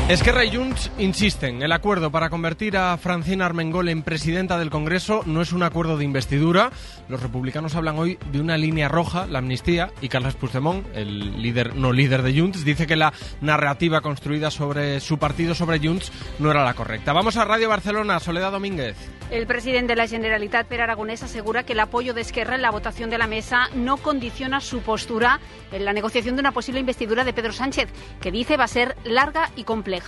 Esquerra y Junts insisten, el acuerdo para convertir a Francina Armengol en presidenta del Congreso no es un acuerdo de investidura. Los republicanos hablan hoy de una línea roja, la amnistía, y Carles Puigdemont, el líder no líder de Junts, dice que la narrativa construida sobre su partido sobre Junts no era la correcta. Vamos a Radio Barcelona, Soledad Domínguez. El presidente de la Generalitat, Per Aragonés, asegura que el apoyo de Esquerra en la votación de la mesa no condiciona su postura en la negociación de una posible investidura de Pedro Sánchez, que dice va a ser larga y compleja.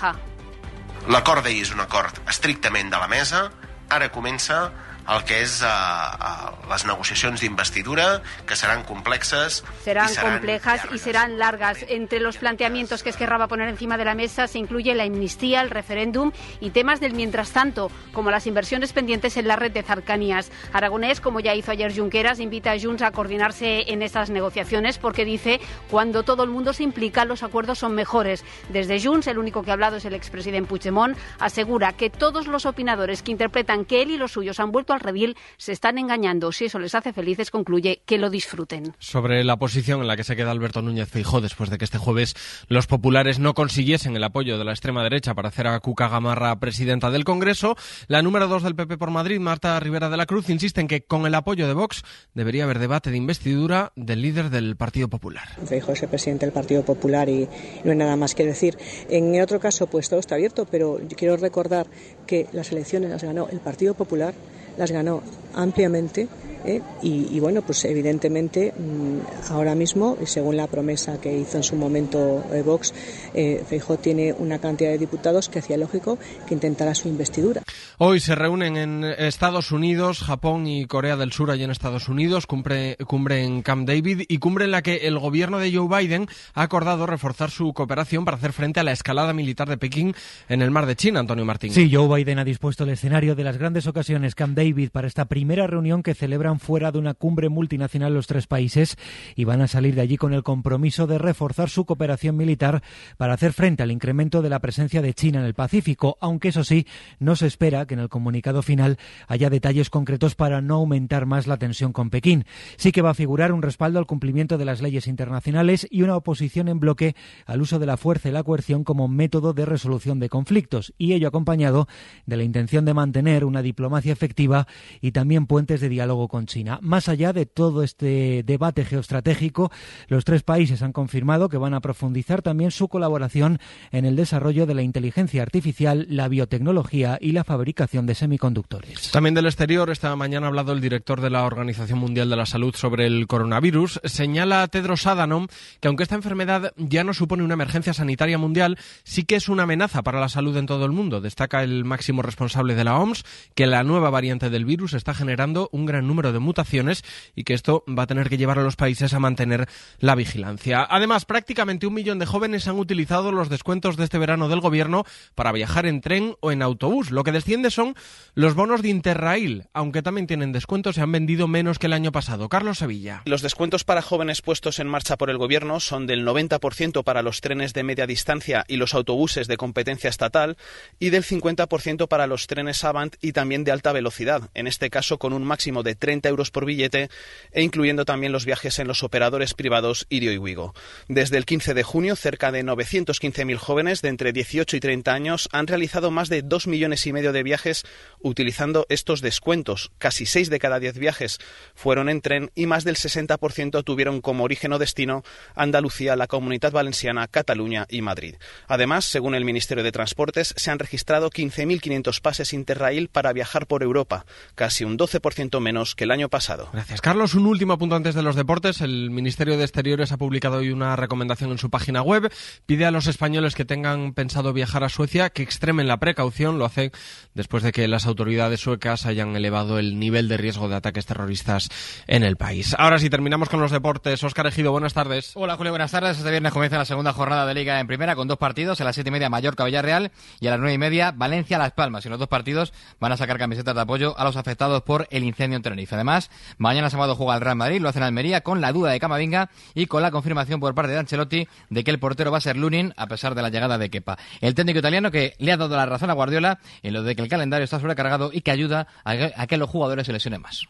L'acord d'ahir és un acord estrictament de la mesa, ara comença el que és uh, uh, les negociacions d'investidura, que seran complexes Serán i seran complejas y serán largas. Entre los planteamientos que Esquerra va a poner encima de la mesa se incluye la amnistía, el referéndum y temas del mientras tanto, como las inversiones pendientes en la red de cercanías. Aragonés, como ya hizo ayer Junqueras, invita a Junts a coordinarse en estas negociaciones porque dice cuando todo el mundo se implica los acuerdos son mejores. Desde Junts, el único que ha hablado es el expresidente Puigdemont, asegura que todos los opinadores que interpretan que él y los suyos han vuelto al redil se están engañando. Si eso les hace felices, concluye que lo disfruten. sobre la posición en la que se queda Alberto Núñez Feijó después de que este jueves los populares no consiguiesen el apoyo de la extrema derecha para hacer a Cuca Gamarra presidenta del Congreso. La número dos del PP por Madrid, Marta Rivera de la Cruz, insiste en que con el apoyo de Vox debería haber debate de investidura del líder del Partido Popular. Feijóo es el presidente del Partido Popular y no hay nada más que decir. En el otro caso, pues todo está abierto, pero yo quiero recordar que las elecciones las ganó el Partido Popular, las ganó ampliamente. ¿Eh? Y, y bueno, pues evidentemente mm, ahora mismo, y según la promesa que hizo en su momento eh, Vox, eh, Feijóo tiene una cantidad de diputados que hacía lógico que intentara su investidura. Hoy se reúnen en Estados Unidos, Japón y Corea del Sur, allí en Estados Unidos, cumbre, cumbre en Camp David y cumbre en la que el gobierno de Joe Biden ha acordado reforzar su cooperación para hacer frente a la escalada militar de Pekín en el mar de China, Antonio Martín. Sí, Joe Biden ha dispuesto el escenario de las grandes ocasiones Camp David para esta primera reunión que celebran fuera de una cumbre multinacional los tres países y van a salir de allí con el compromiso de reforzar su cooperación militar para hacer frente al incremento de la presencia de China en el Pacífico, aunque eso sí, no se espera que en el comunicado final haya detalles concretos para no aumentar más la tensión con Pekín. Sí que va a figurar un respaldo al cumplimiento de las leyes internacionales y una oposición en bloque al uso de la fuerza y la coerción como método de resolución de conflictos, y ello acompañado de la intención de mantener una diplomacia efectiva y también puentes de diálogo con China. Más allá de todo este debate geoestratégico, los tres países han confirmado que van a profundizar también su colaboración en el desarrollo de la inteligencia artificial, la biotecnología y la fabricación de semiconductores. También del exterior, esta mañana ha hablado el director de la Organización Mundial de la Salud sobre el coronavirus. Señala Tedros Adhanom que aunque esta enfermedad ya no supone una emergencia sanitaria mundial, sí que es una amenaza para la salud en todo el mundo. Destaca el máximo responsable de la OMS que la nueva variante del virus está generando un gran número mutaciones y que esto va a tener que llevar a los países a mantener la vigilancia. Además, prácticamente un millón de jóvenes han utilizado los descuentos de este verano del gobierno para viajar en tren o en autobús. Lo que desciende son los bonos de Interrail, aunque también tienen descuentos, se han vendido menos que el año pasado. Carlos Sevilla. Los descuentos para jóvenes puestos en marcha por el Gobierno son del 90% para los trenes de media distancia y los autobuses de competencia estatal y del 50% para los trenes Avant y también de alta velocidad, en este caso con un máximo de 30 euros por billete e incluyendo también los viajes en los operadores privados Irio y Wigo. Desde el 15 de junio, cerca de 915.000 jóvenes de entre 18 y 30 años han realizado más de 2 millones y medio de viajes utilizando estos descuentos. Casi 6 de cada 10 viajes fueron en tren y más del 60% tuvieron como origen o destino Andalucía, la Comunidad Valenciana, Cataluña y Madrid. Además, según el Ministerio de Transportes, se han registrado 15.500 pases Interrail para viajar por Europa, casi un 12% menos que año pasado. Gracias, Carlos. Un último punto antes de los deportes. El Ministerio de Exteriores ha publicado hoy una recomendación en su página web. Pide a los españoles que tengan pensado viajar a Suecia que extremen la precaución. Lo hace después de que las autoridades suecas hayan elevado el nivel de riesgo de ataques terroristas en el país. Ahora sí, terminamos con los deportes. Óscar Ejido, buenas tardes. Hola Julio, buenas tardes. Este viernes comienza la segunda jornada de Liga en Primera con dos partidos. A las siete y media Mallorca Villarreal y a las nueve y media Valencia Las Palmas. Y los dos partidos van a sacar camisetas de apoyo a los afectados por el incendio en Tenerife. Además, mañana sábado juega el Real Madrid, lo hace en Almería con la duda de Camavinga y con la confirmación por parte de Ancelotti de que el portero va a ser Lunin a pesar de la llegada de Kepa. El técnico italiano que le ha dado la razón a Guardiola en lo de que el calendario está sobrecargado y que ayuda a que, a que los jugadores se lesionen más.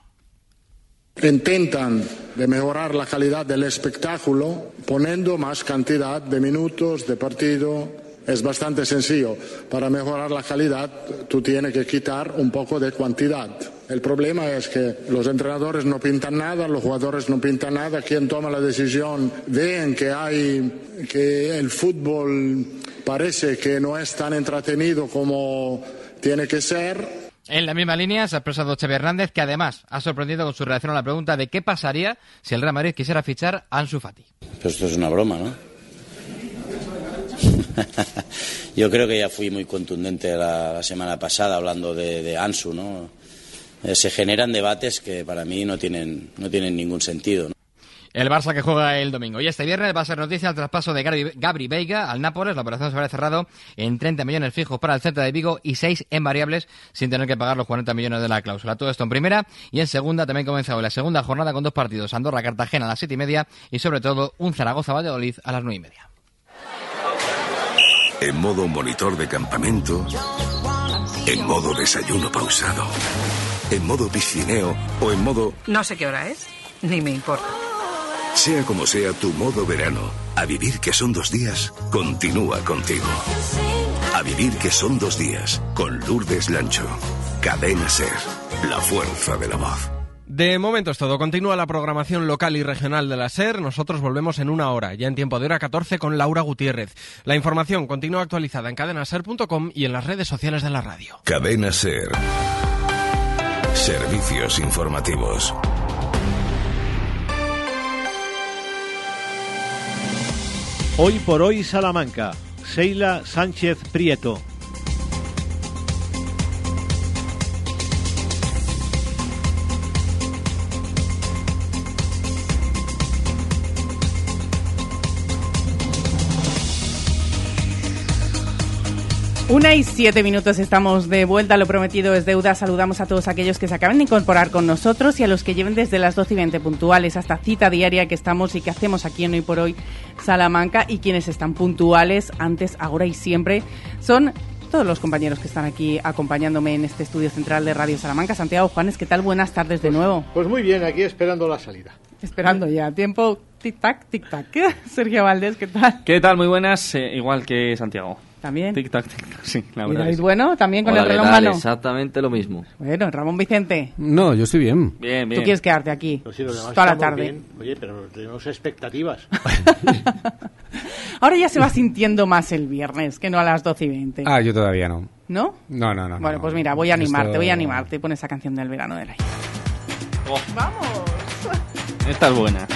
intentan de mejorar la calidad del espectáculo poniendo más cantidad de minutos de partido. Es bastante sencillo. Para mejorar la calidad, tú tienes que quitar un poco de cantidad. El problema es que los entrenadores no pintan nada, los jugadores no pintan nada. Quien toma la decisión ven que hay que el fútbol parece que no es tan entretenido como tiene que ser. En la misma línea se ha expresado Xavi Hernández, que además ha sorprendido con su reacción a la pregunta de qué pasaría si el Real Madrid quisiera fichar a Ansu Fati. Pero esto es una broma, ¿no? (laughs) Yo creo que ya fui muy contundente la, la semana pasada hablando de, de Ansu, ¿no? Eh, se generan debates que para mí no tienen, no tienen ningún sentido. ¿no? El Barça que juega el domingo. Y este viernes va a ser noticia el traspaso de Gabri, Gabri Veiga al Nápoles. La operación se habrá cerrado en 30 millones fijos para el Celta de Vigo y 6 en variables sin tener que pagar los 40 millones de la cláusula. Todo esto en primera y en segunda también comenzó hoy la segunda jornada con dos partidos. Andorra-Cartagena a las 7 y media y sobre todo un Zaragoza-Valladolid a las 9 y media. En modo monitor de campamento, en modo desayuno pausado, en modo piscineo o en modo No sé qué hora es, ni me importa. Sea como sea tu modo verano, a vivir que son dos días, continúa contigo. A vivir que son dos días, con Lourdes Lancho. Cadena Ser, la fuerza de la voz. De momento es todo. Continúa la programación local y regional de la SER. Nosotros volvemos en una hora, ya en tiempo de hora 14, con Laura Gutiérrez. La información continúa actualizada en cadenaser.com y en las redes sociales de la radio. Cadena Ser. Servicios informativos. Hoy por hoy Salamanca. Seila Sánchez Prieto. Una y siete minutos estamos de vuelta, lo prometido es deuda. Saludamos a todos aquellos que se acaban de incorporar con nosotros y a los que lleven desde las 12 y 20 puntuales hasta cita diaria que estamos y que hacemos aquí en Hoy por Hoy Salamanca y quienes están puntuales antes, ahora y siempre son todos los compañeros que están aquí acompañándome en este estudio central de Radio Salamanca. Santiago Juanes, ¿qué tal? Buenas tardes de nuevo. Pues muy bien, aquí esperando la salida. Esperando ya, tiempo tic-tac, tic-tac. (laughs) Sergio Valdés, ¿qué tal? ¿Qué tal? Muy buenas, eh, igual que Santiago. También. Tic tac, tic tac, sí, la ¿Y. David es- Bueno, también con Hola, el ¿qué reloj tal? mano? Exactamente lo mismo. Bueno, Ramón Vicente, No, yo estoy bien. Bien, tú quieres quedarte aquí Pues sí, toda la tarde. bien. Oye, pero tenemos expectativas. (laughs) Ahora ya se va sintiendo más el viernes, que no a las 12 y 20. Ah, yo todavía no. ¿No? No, no, no. bueno, no. pues mira, voy a animarte, Esto- voy a animarte. Pon esa canción del verano del aire. ¡Vamos! Esta es buena.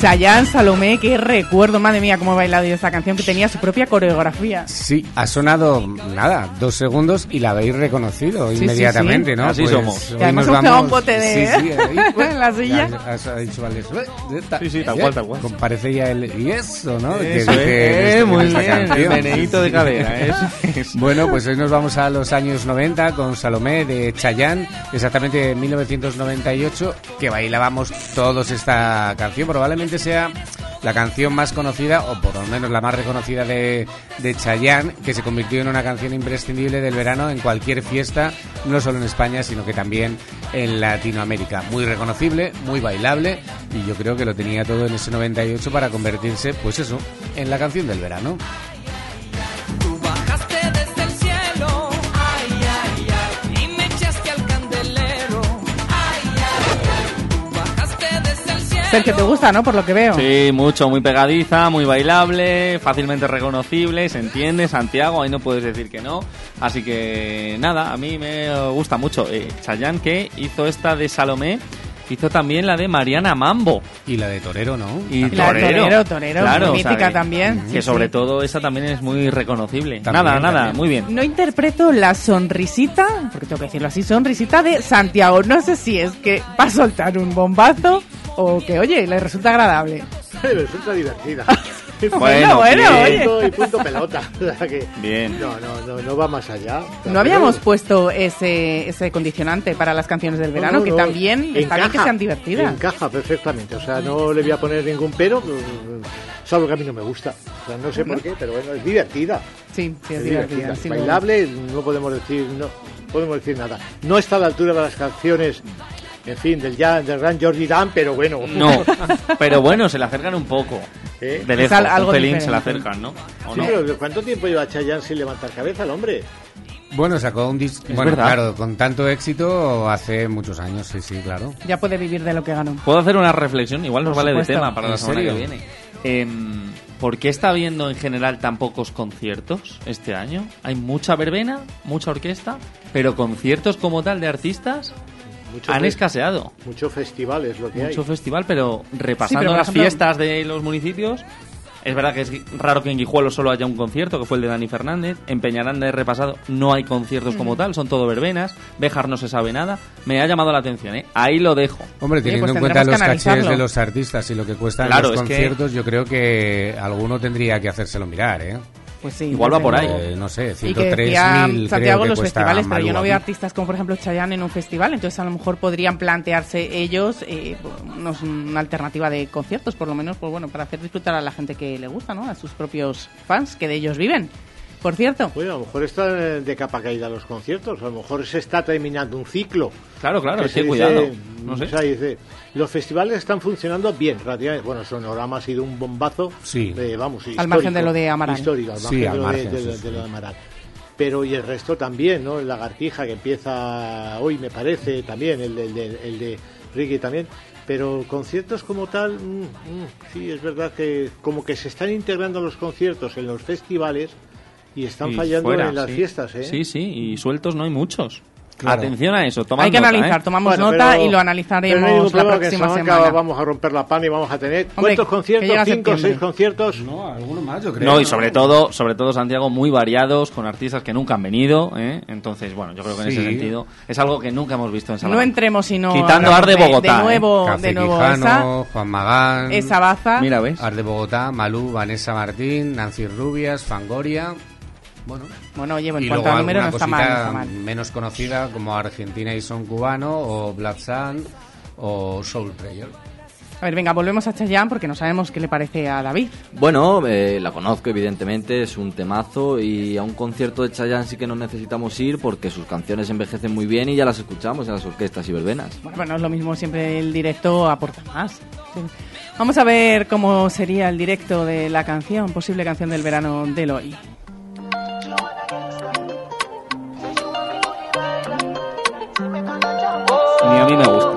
Chayanne, Salomé, qué recuerdo, madre mía, cómo he bailado yo esta canción que tenía su propia coreografía. Sí, ha sonado nada, dos segundos y la habéis reconocido Sí, inmediatamente, sí, sí. ¿no? Así somos. hoy Y además nos hemos un bote de- Sí, sí, ahí, (laughs) en la silla. Has- dicho "Eh, esta". Sí, sí, tal Ya, cual, tal cual. con- Parece ya el y eso, ¿no? Que Eso dice es, esto muy bien, el canción. meneíto de cadera, (laughs) eso es. Bueno, pues hoy nos vamos a los años 90 con Salomé de Chayanne, exactamente en 1998, que bailábamos todos esta canción. Probablemente sea la canción más conocida, o por lo menos la más reconocida de, de Chayanne, que se convirtió en una canción imprescindible del verano en cualquier fiesta, no solo en España, sino que también en Latinoamérica. Muy reconocible, muy bailable, y yo creo que lo tenía todo en ese 98 para convertirse, pues eso, en la canción del verano. Sergio, ¿te gusta, no? Por lo que veo. Sí, mucho, muy pegadiza, muy bailable, fácilmente reconocible, se entiende, Santiago, ahí no puedes decir que no. Así que nada, a mí me gusta mucho. Eh, Chayanne que hizo esta de Salomé, hizo también la de Mariana Mambo. Y la de Torero, ¿no? Y La de Torero, Torero, muy o mítica que- también, Que sí, sobre sí. todo esa también es muy reconocible. También, nada, nada, también. muy bien. No interpreto la sonrisita, porque tengo que decirlo así, sonrisita de Santiago. No sé si es que va a soltar un bombazo o que, oye, le resulta agradable. Me (laughs) resulta divertida. (laughs) Bueno, bueno, bien. oye. Punto y punto pelota. (laughs) Que Bien. No, no, no, no va más allá. No habíamos puesto ese, ese condicionante para las canciones del verano, No, no, que no. también está bien que Encaja, sean divertidas. Encaja perfectamente. O sea, no le voy a poner ningún pero, salvo que a mí no me gusta. O sea, no sé por qué, pero bueno, es divertida. Sí, sí, es divertida. sin duda. Bailable, no podemos decir, no podemos decir nada. No está a la altura de las canciones, en fin, del ya del gran Georgie Dan, pero bueno. No, (laughs) pero bueno, se le acercan un poco. ¿Eh? De lejos, al- algo un pelín se le acercan, ¿no? ¿O Sí, no? pero ¿cuánto tiempo lleva Chayanne sin levantar cabeza el hombre? Bueno, sacó un disco. Bueno, verdad. claro, con tanto éxito hace muchos años, sí, sí, claro. Ya puede vivir de lo que ganó. ¿Puedo hacer una reflexión? Igual nos Por vale supuesto. de tema para la ¿En semana que viene. Em, ¿Por qué está habiendo en general tan pocos conciertos este año? Hay mucha verbena, mucha orquesta, pero conciertos como tal de artistas Mucho han fe- escaseado. Mucho festival es lo que Mucho hay. festival, pero repasando Sí, pero, las ejemplo- fiestas de los municipios, es verdad que es raro que en Guijuelo solo haya un concierto, que fue el de Dani Fernández. En Peñaranda he repasado, no hay conciertos como tal, son todo verbenas. Béjar no se sabe nada. Me ha llamado la atención, ¿eh? Ahí lo dejo. Hombre, teniendo pues en cuenta los cachés de los artistas y lo que cuestan Claro, los es que- conciertos, yo creo que alguno tendría que hacérselo mirar, ¿eh? Pues sí. Igual va por ahí. Eh, no sé, Y que decía 103.000 Santiago creo que los festivales, pero yo no veo artistas como por ejemplo Chayanne en un festival, entonces a lo mejor podrían plantearse ellos eh, una alternativa de conciertos, por lo menos, pues bueno, para hacer disfrutar a la gente que le gusta, ¿no? A sus propios fans, que de ellos viven. Por cierto, Bueno, a lo mejor están de capa caída los conciertos, a lo mejor se está terminando un ciclo. Claro, claro, Que dice- cuidado. No sé. o sea, dice, los festivales están funcionando bien, relativamente. Bueno, Sonorama ha sido un bombazo. Sí. eh, vamos, Al margen de lo de Amaral. Histórico, al Sí, margen, al de, margen, de, de lo de Amaral. Pero y el resto también, ¿no? El Lagartija que empieza hoy, me parece, también, el de, el de, el de Ricky también. Pero conciertos como tal, mm, mm, sí, es verdad que como que se están integrando los conciertos en los festivales y están Y fallando fuera, en las sí. fiestas, ¿eh? Sí, sí, y sueltos no hay muchos. Claro. Atención a eso, hay que nota, analizar, ¿eh? tomamos Bueno, nota pero- y lo pero no hay analizaremos la que próxima Salamanca semana. vamos a romper la pan y vamos a tener Hombre, ¿cuántos que conciertos? ¿Cinco seis conciertos? No, alguno más, yo creo. No, y sobre todo, sobre todo Santiago, muy variados, con artistas que nunca han venido, ¿eh? Entonces, bueno, yo creo que en ese Sí. sentido es algo que nunca hemos visto en No Salamanca. entremos no Quitando hablamos Ar de Bogotá, de ¿eh? nuevo, Café de nuevo Quijano, esa, Juan Magán, esa baza. Mira, ¿ves? Ar de Bogotá, Malú, Vanessa Martín, Nancy Rubias, Fangoria. Bueno, Bueno, oye, en y cuanto luego al número no está mal, no cosita está mal. menos conocida como Argentina y Son Cubano o Black Sun o Soul Prayer. A ver, venga, volvemos a Chayanne porque no sabemos qué le parece a David. Bueno, eh, la conozco evidentemente, es un temazo y a un concierto de Chayanne sí que no necesitamos ir porque sus canciones envejecen muy bien y ya las escuchamos en las orquestas y verbenas. Bueno, bueno, es lo mismo, siempre el directo aporta más. Sí. Vamos a ver cómo sería el directo de la canción, posible canción del verano de Eloy. Ni a mí me gusta.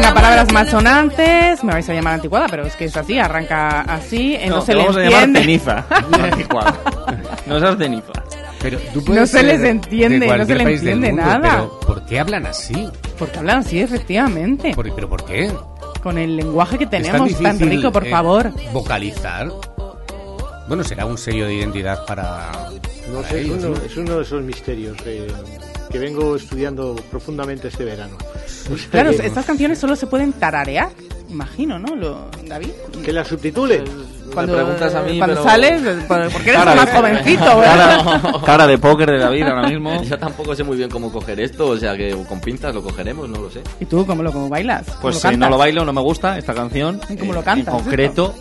Venga, la palabras más sonantes. Me vais a llamar anticuada, pero es que es así, arranca así. No, te le vamos a llamar (laughs) no seas ceniza. Pero tú No se les entiende, de no se cualquier le país del entiende mundo, nada. Pero ¿por qué hablan así? Porque hablan así, efectivamente. ¿Por- ¿Pero por qué? Con el lenguaje que Es tan tenemos tan, difícil, rico, por eh, favor. Vocalizar. Bueno, será un sello de identidad para. No para sé, es ellos, uno, ¿no? es uno de esos misterios eh, que vengo estudiando profundamente este verano. O sea Claro, que- estas canciones solo se pueden tararear, imagino, ¿no? Lo, David. que la subtitule. Cuando, preguntas a mí, cuando pero- sales, por- porque eres Cara más de- jovencito, (laughs) ¿verdad? Cara, cara de póker de David ahora mismo. (laughs) Yo tampoco sé muy bien cómo coger esto, o sea que con pinzas lo cogeremos, no lo sé. ¿Y tú cómo lo cómo bailas? ¿Cómo Pues lo eh, no lo bailo, no me gusta esta canción. ¿Y cómo lo cantas, En concreto,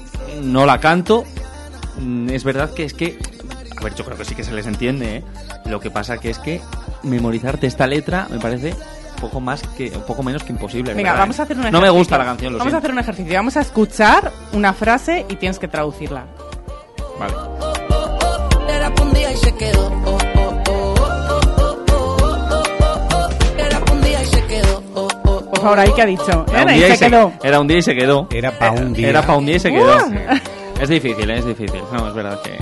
no la canto. Mm, Es verdad que es que. A ver, yo creo que sí que se les entiende, ¿eh? Lo que pasa que es que memorizarte esta letra me parece poco más que un poco menos que imposible. Venga, ¿verdad? vamos a hacer un ejercicio. No me gusta la canción, lo Vamos siento. a hacer un ejercicio. Vamos a escuchar una frase y tienes que traducirla. Vale. Por favor, ahí que ha dicho. Era, un día y se, quedó. Era un día y se quedó. Era pa' un eh, día. Era pa' un día y se quedó. Uh. Es difícil, eh, es difícil. No, es verdad que.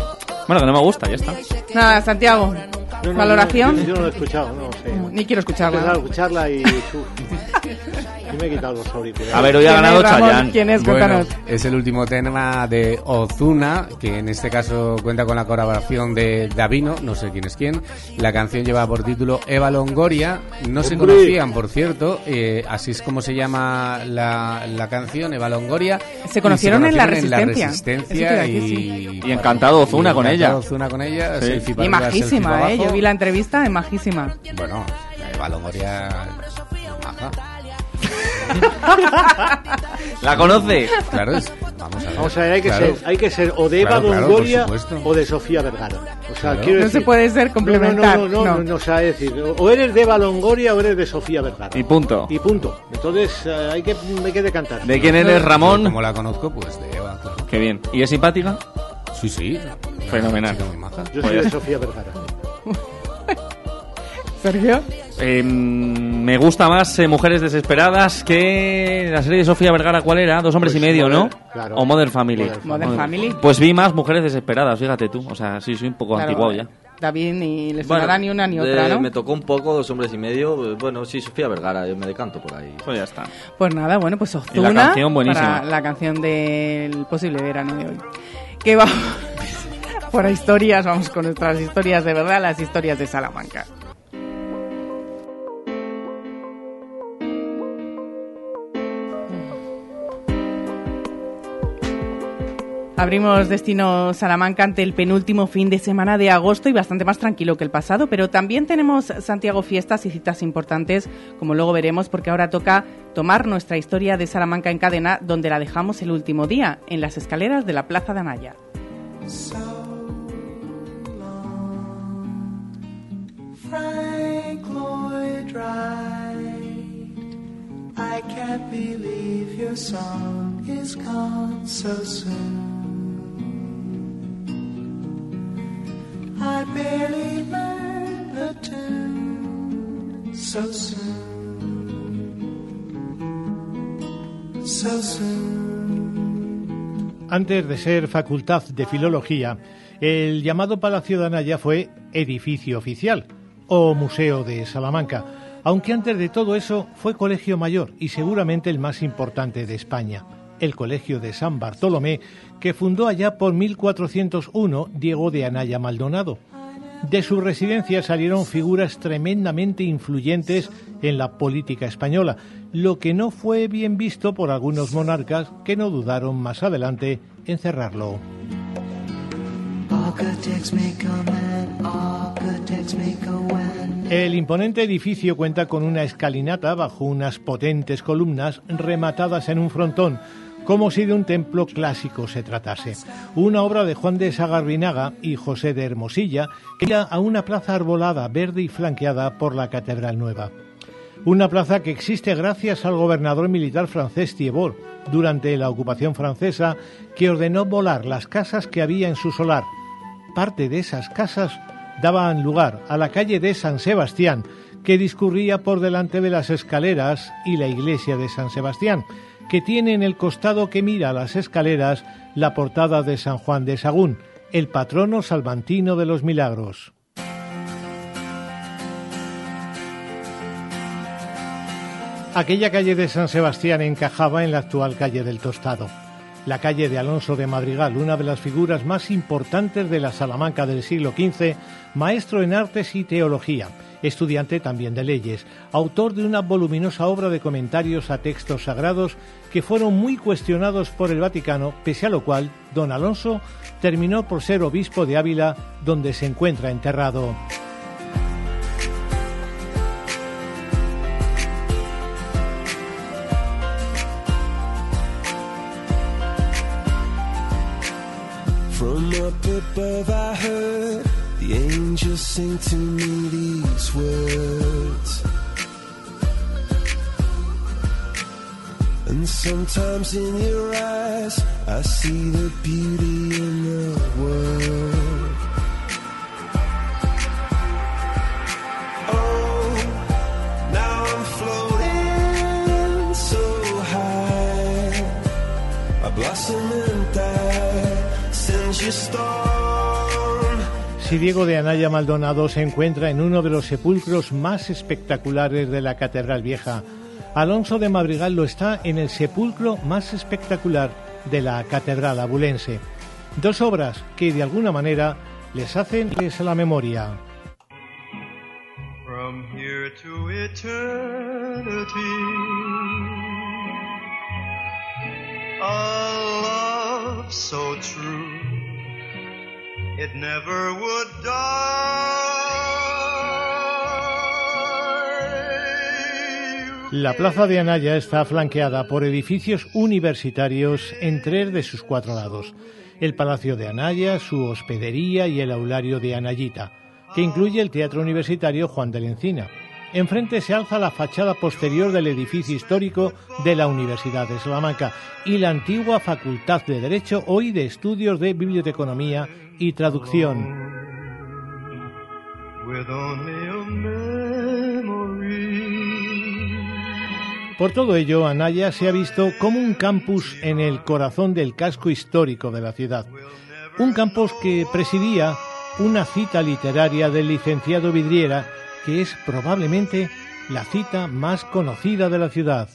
Bueno, que no me gusta, ya está. Nada, Santiago. No, no, ¿Valoración? Yo, yo no lo he escuchado, no sé. Ni quiero He escucharla. escucharla y... (laughs) uf. Y me he quitado los auriculares. A ver, hoy ha ¿Quién ganado? Chayanne. ¿Quién es? Bueno, es el último tema de Ozuna, que en este caso cuenta con la colaboración de Davino, no sé quién es quién. La canción lleva por título Eva Longoria. No se conocían, por cierto, eh, así es como se llama la, la canción, Eva Longoria. Se conocieron en La Resistencia. Resistencia Eso te iba a y, Y encantado Ozuna y con encantado ella. Ozuna con ella, Sí. selfie Y majísima, ¿eh? Yo vi la entrevista, es majísima. Bueno, Eva Longoria... maja. (laughs) ¿La conoce? Claro, es- vamos a ver. Vamos a ver, hay que, Claro. ser, hay que ser o de Eva Claro, claro, Longoria supuesto. o de Sofía Vergara. O sea, Claro. quiero No decir, se puede ser complementar. No, no, no, no, no, no, o sea, es decir, o eres de Eva Longoria o eres de Sofía Vergara. Y punto. Y punto. Entonces eh, hay, que, hay que decantar. ¿De quién eres, Yo Ramón? Como la conozco, pues de Eva. claro. Qué bien. ¿Y es simpática? Sí, sí. Fenomenal. Chica muy maja. Yo Pues soy de está. Sofía Vergara. Sergio. Eh, me gusta más eh, Mujeres Desesperadas que la serie de Sofía Vergara, ¿cuál era? Dos hombres Pues y medio, ¿no? Claro. O Modern Family. Modern Modern Family. Pues vi más Mujeres Desesperadas, fíjate tú. O sea, sí, soy un poco Claro, antiguo ya. David ni les Bueno, sonará ni una ni de- otra, ¿no? Me tocó un poco, dos hombres y medio. eh, Bueno, sí, Sofía Vergara, yo me decanto por ahí. Pues ya está. Pues nada, bueno, pues Y Ozuna la canción buenísima. para la canción del posible verano de hoy. Que vamos (laughs) por historias, vamos con nuestras historias de verdad, las historias de Salamanca. Abrimos Destino Salamanca ante el penúltimo fin de semana de agosto y bastante más tranquilo que el pasado, pero también tenemos Santiago fiestas y citas importantes, como luego veremos, porque ahora toca tomar nuestra historia de Salamanca en cadena, donde la dejamos el último día, en las escaleras de la Plaza de Anaya. Frank I so. Antes de ser facultad de filología, el llamado Palacio de Anaya fue edificio oficial o Museo de Salamanca, aunque antes de todo eso fue colegio mayor y seguramente el más importante de España, el Colegio de San Bartolomé, que fundó allá por 1401 Diego de Anaya Maldonado. De su residencia salieron figuras tremendamente influyentes en la política española, lo que no fue bien visto por algunos monarcas que no dudaron más adelante en cerrarlo. El imponente edificio cuenta con una escalinata bajo unas potentes columnas rematadas en un frontón, como si de un templo clásico se tratase. Una obra de Juan de Sagarbinaga y José de Hermosilla que iba a una plaza arbolada, verde y flanqueada por la Catedral Nueva. Una plaza que existe gracias al gobernador militar francés Thibault, durante la ocupación francesa, que ordenó volar las casas que había en su solar. Parte de esas casas daban lugar a la calle de San Sebastián, que discurría por delante de las escaleras y la iglesia de San Sebastián, que tiene en el costado que mira a las escaleras la portada de San Juan de Sagún, el patrono salmantino de los milagros. Aquella calle de San Sebastián encajaba en la actual calle del Tostado. La calle de Alonso de Madrigal, una de las figuras más importantes de la Salamanca del siglo XV, maestro en artes y teología, estudiante también de leyes, autor de una voluminosa obra de comentarios a textos sagrados que fueron muy cuestionados por el Vaticano, pese a lo cual don Alonso terminó por ser obispo de Ávila, donde se encuentra enterrado. The angels sing to me these words. And sometimes in your eyes, I see the beauty in the world. Si Diego de Anaya Maldonado se encuentra en uno de los sepulcros más espectaculares de la Catedral Vieja, Alonso de Madrigal lo está en el sepulcro más espectacular de la catedral abulense. Dos obras que de alguna manera les hacen a la memoria. From here to eternity, so true, La plaza de Anaya está flanqueada por edificios universitarios en tres de sus cuatro lados. El Palacio de Anaya, su hospedería y el aulario de Anayita, que incluye el Teatro Universitario Juan de la Encina. Enfrente se alza la fachada posterior del edificio histórico de la Universidad de Salamanca y la antigua Facultad de Derecho, hoy de Estudios de Biblioteconomía y Traducción. Por todo ello, Anaya se ha visto como un campus en el corazón del casco histórico de la ciudad. Un campus que presidía una cita literaria del licenciado Vidriera, que es probablemente la cita más conocida de la ciudad.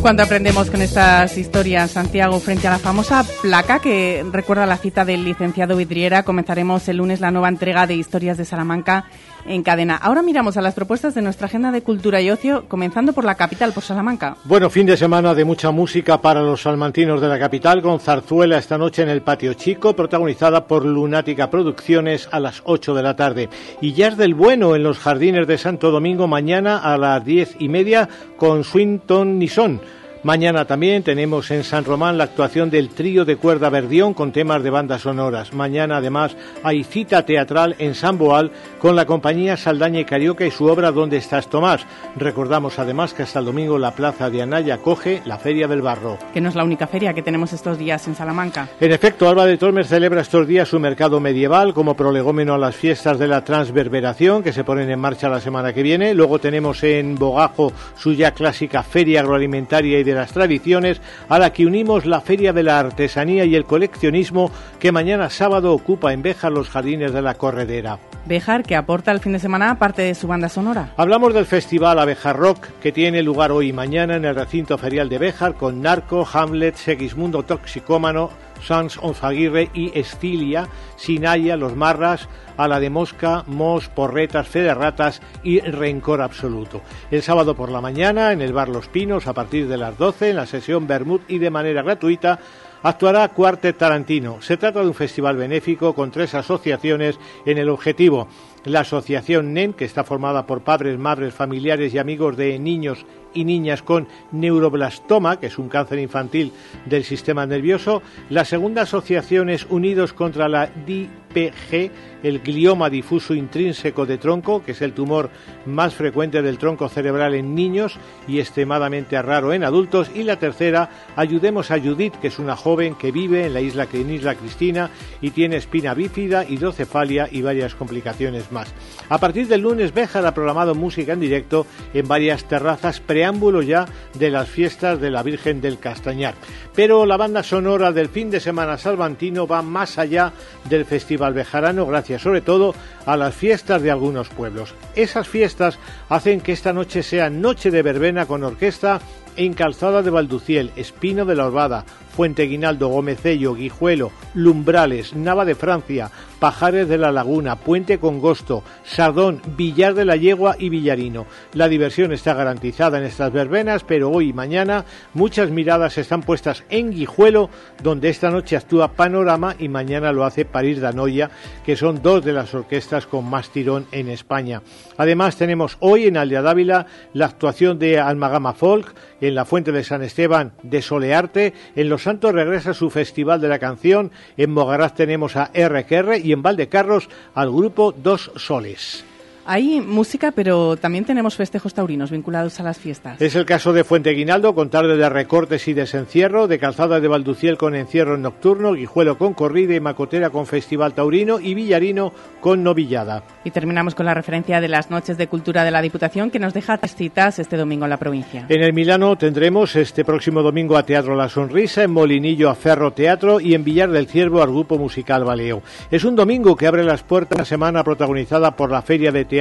Cuando aprendemos con estas historias, Santiago, frente a la famosa placa que recuerda la cita del licenciado Vidriera, comenzaremos el lunes la nueva entrega de Historias de Salamanca en cadena. Ahora miramos a las propuestas de nuestra agenda de cultura y ocio, comenzando por la capital, por Salamanca. Bueno, fin de semana de mucha música para los salmantinos de la capital, con zarzuela esta noche en el Patio Chico, protagonizada por Lunática Producciones a las 8 de la tarde. Y Jazz del Bueno en los Jardines de Santo Domingo mañana a las diez y media con Swinton Nison. Mañana también tenemos en San Román la actuación del trío de cuerda Verdión con temas de bandas sonoras. Mañana además hay cita teatral en San Boal con la compañía Saldaña y Carioca y su obra ¿Dónde estás Tomás? Recordamos además que hasta el domingo la plaza de Anaya coge la Feria del Barro. Que no es la única feria que tenemos estos días en Salamanca. En efecto, Alba de Tormes celebra estos días su mercado medieval como prolegómeno a las fiestas de la transverberación que se ponen en marcha la semana que viene. Luego tenemos en Bogajo su ya clásica feria agroalimentaria y de las tradiciones a la que unimos la Feria de la Artesanía y el Coleccionismo que mañana sábado ocupa en Béjar los jardines de la Corredera. Béjar, que aporta el fin de semana parte de su banda sonora. Hablamos del festival Abejar Rock que tiene lugar hoy y mañana en el recinto ferial de Béjar con Narco, Hamlet, Segismundo Toxicómano, Sans Onzaguirre y Estilia, Sinaya, Los Marras, a la de Mosca, Mos, Porretas, Federratas y Rencor Absoluto. El sábado por la mañana en el Bar Los Pinos a partir de las 12 en la sesión Bermud y de manera gratuita actuará Cuartet Tarantino. Se trata de un festival benéfico con tres asociaciones en el objetivo. La asociación NEN, que está formada por padres, madres, familiares y amigos de niños y niñas con neuroblastoma, que es un cáncer infantil del sistema nervioso. La segunda asociación es Unidos contra la DPG, el glioma difuso intrínseco de tronco, que es el tumor más frecuente del tronco cerebral en niños y extremadamente raro en adultos. Y la tercera, Ayudemos a Judith, que es una joven que vive en la isla, en isla Cristina y tiene espina bífida, hidrocefalia y varias complicaciones más. A partir del lunes, Béjar ha programado música en directo en varias terrazas, preámbulo ya de las fiestas de la Virgen del Castañar. Pero la banda sonora del fin de semana salvantino va más allá del Festival Bejarano, gracias sobre todo a las fiestas de algunos pueblos. Esas fiestas hacen que esta noche sea noche de verbena con orquesta en Calzada de Valduciel, Espino de la Orbada, Fuente Guinaldo, Gomecello, Guijuelo, Lumbrales, Nava de Francia, Pajares de la Laguna, Puente Congosto, Sardón, Villar de la Yegua y Villarino. La diversión está garantizada en estas verbenas, pero hoy y mañana muchas miradas están puestas en Guijuelo, donde esta noche actúa Panorama y mañana lo hace París Danoya, que son dos de las orquestas con más tirón en España. Además tenemos hoy en Aldea Dávila la actuación de Almagama Folk, en la Fuente de San Esteban de Solearte, en Los Santos regresa su Festival de la Canción, en Mogaraz tenemos a RQR y en Valdecarros al grupo Dos Soles. Hay música, pero también tenemos festejos taurinos vinculados a las fiestas. Es el caso de Fuente Guinaldo con tarde de recortes y desencierro, de Calzada de Valduciel con encierro nocturno, Guijuelo con corrida y Macotera con festival taurino y Villarino con novillada. Y terminamos con la referencia de las noches de cultura de la Diputación que nos deja tres citas este domingo en la provincia. En el Milano tendremos este próximo domingo a Teatro La Sonrisa, en Molinillo a Ferro Teatro y en Villar del Ciervo al Grupo Musical Baleo. Es un domingo que abre las puertas una semana protagonizada por la Feria de Teatro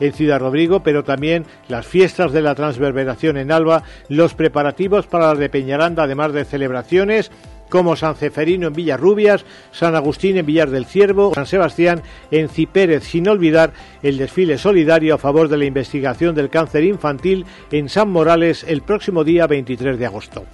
en Ciudad Rodrigo, pero también las fiestas de la Transverberación en Alba, los preparativos para las de Peñaranda, además de celebraciones como San Ceferino en Villarrubias, San Agustín en Villar del Ciervo, San Sebastián en Cipérez, sin olvidar el desfile solidario a favor de la investigación del cáncer infantil en San Morales el próximo día 23 de agosto.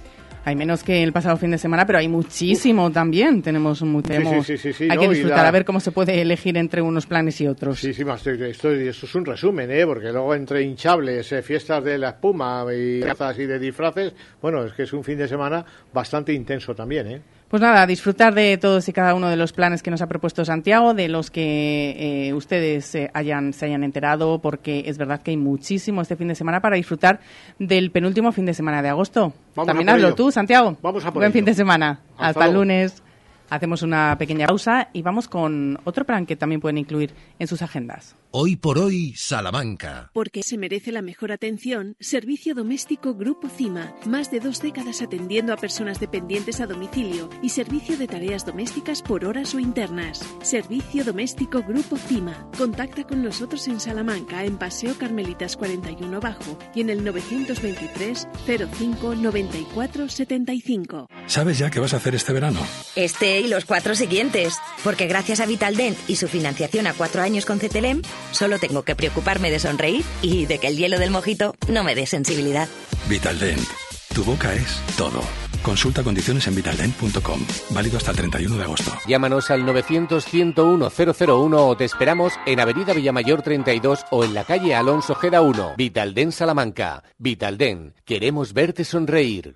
Hay menos que el pasado fin de semana, pero hay muchísimo también. Tenemos, mu- tenemos- sí, sí, sí, hay no, que disfrutar la- a ver cómo se puede elegir entre unos planes y otros. Sí, sí, más, esto, esto es un resumen, ¿eh? porque luego entre hinchables, eh, fiestas de la espuma y cazas y de disfraces, bueno, es que es un fin de semana bastante intenso también. ¿eh? Pues nada, disfrutar de todos y cada uno de los planes que nos ha propuesto Santiago, de los que eh, ustedes eh, hayan, se hayan enterado, porque es verdad que hay muchísimo este fin de semana para disfrutar del penúltimo fin de semana de agosto. Vamos También hazlo ello. tú, Santiago. Vamos a por Buen ello. fin de semana. Hasta Hasta, el lunes. Hacemos una pequeña pausa y vamos con otro plan que también pueden incluir en sus agendas. Hoy por hoy, Salamanca. Porque se merece la mejor atención, Servicio Doméstico Grupo CIMA. Más de dos décadas atendiendo a personas dependientes a domicilio y servicio de tareas domésticas por horas o internas. Servicio Doméstico Grupo CIMA. Contacta con nosotros en Salamanca, en Paseo Carmelitas 41 Bajo y en el 923 05 94 75. ¿Sabes ya qué vas a hacer este verano? Este y los cuatro siguientes. Porque gracias a Vitaldent y su financiación a cuatro años con CTLM, solo tengo que preocuparme de sonreír y de que el hielo del mojito no me dé sensibilidad. Vitaldent. Tu boca es todo. Consulta condiciones en vitaldent.com. Válido hasta el 31 de agosto. Llámanos al 900-101-001 o te esperamos en Avenida Villamayor 32 o en la calle Alonso Gera 1. Vitalden Salamanca. Vitalden. Queremos verte sonreír.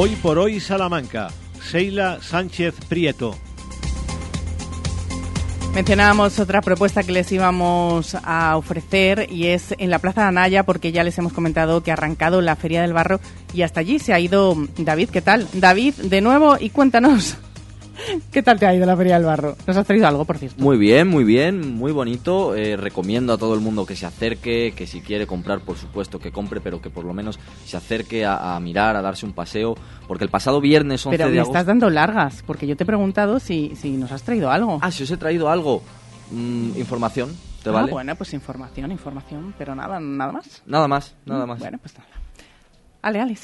Hoy por hoy Salamanca, Seila Sánchez Prieto. Mencionábamos otra propuesta que les íbamos a ofrecer y es en la Plaza de Anaya porque ya les hemos comentado que ha arrancado la Feria del Barro y hasta allí se ha ido David. ¿Qué tal? David, de nuevo y cuéntanos. ¿Qué tal te ha ido la Feria del Barro? ¿Nos has traído algo, por cierto? Muy bien, muy bien, muy bonito. Eh, recomiendo a todo el mundo que se acerque, que si quiere comprar, por supuesto que compre, pero que por lo menos se acerque a, a mirar, a darse un paseo, porque el pasado viernes 11 Pero de me agosto... estás dando largas porque yo te he preguntado si, si nos has traído algo. Ah, si os he traído algo. Mm, información, ¿te Ah, vale? bueno, pues información, información, pero nada, nada más. Nada más, nada Mm, más. Bueno, pues nada.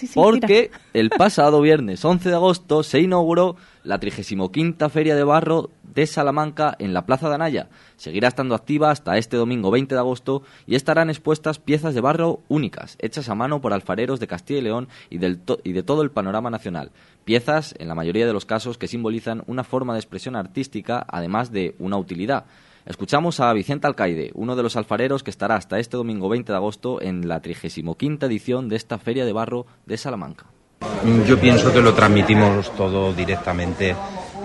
Sí. Porque el pasado viernes 11 de agosto se inauguró la 35 Feria de Barro de Salamanca en la Plaza de Anaya. Seguirá estando activa hasta este domingo 20 de agosto y estarán expuestas piezas de barro únicas, hechas a mano por alfareros de Castilla y León y, del y de todo el panorama nacional. Piezas, en la mayoría de los casos, que simbolizan una forma de expresión artística, además de una utilidad. Escuchamos a Vicente Alcaide, uno de los alfareros que estará hasta este domingo 20 de agosto en la 35 edición de esta Feria de Barro de Salamanca. Yo pienso que lo transmitimos todo directamente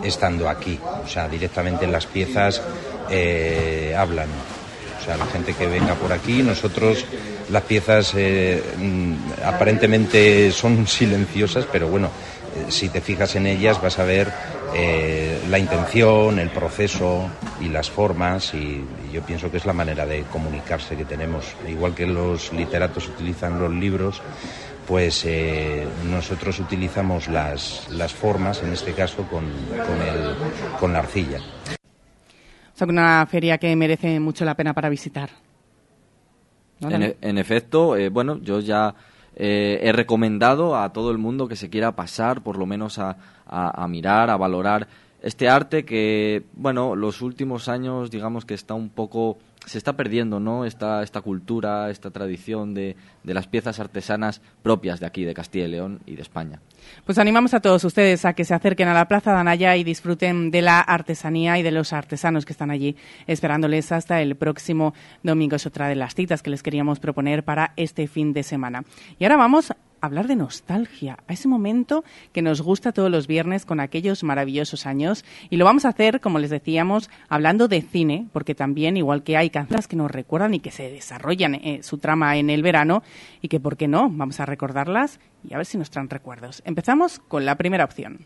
estando aquí, o sea, directamente en las piezas eh, hablan. O sea, la gente que venga por aquí, nosotros las piezas eh, mm, aparentemente son (laughs) silenciosas, pero bueno, eh, si te fijas en ellas vas a ver eh, la intención, el proceso, y las formas y, y yo pienso que es la manera de comunicarse que tenemos. Igual que los literatos utilizan los libros, pues eh, nosotros utilizamos las, las formas, en este caso con, con, el, con la arcilla. O sea, una feria que merece mucho la pena para visitar. ¿No, En, Dani? e- en efecto, eh, bueno, yo ya eh, he recomendado a todo el mundo que se quiera pasar, por lo menos a, a- a mirar, a valorar este arte que, bueno, los últimos años, digamos que está un poco, se está perdiendo, ¿no? Esta, esta cultura, esta tradición de, de las piezas artesanas propias de aquí, de Castilla y León y de España. Pues animamos a todos ustedes a que se acerquen a la Plaza de Anaya y disfruten de la artesanía y de los artesanos que están allí esperándoles hasta el próximo domingo. Es otra de las citas que les queríamos proponer para este fin de semana. Y ahora vamos hablar de nostalgia, a ese momento que nos gusta todos los viernes con aquellos maravillosos años. Y lo vamos a hacer, como les decíamos, hablando de cine, porque también, igual que hay canciones que nos recuerdan y que se desarrollan eh, su trama en el verano, y que, ¿por qué no? Vamos a recordarlas y a ver si nos traen recuerdos. Empezamos con la primera opción.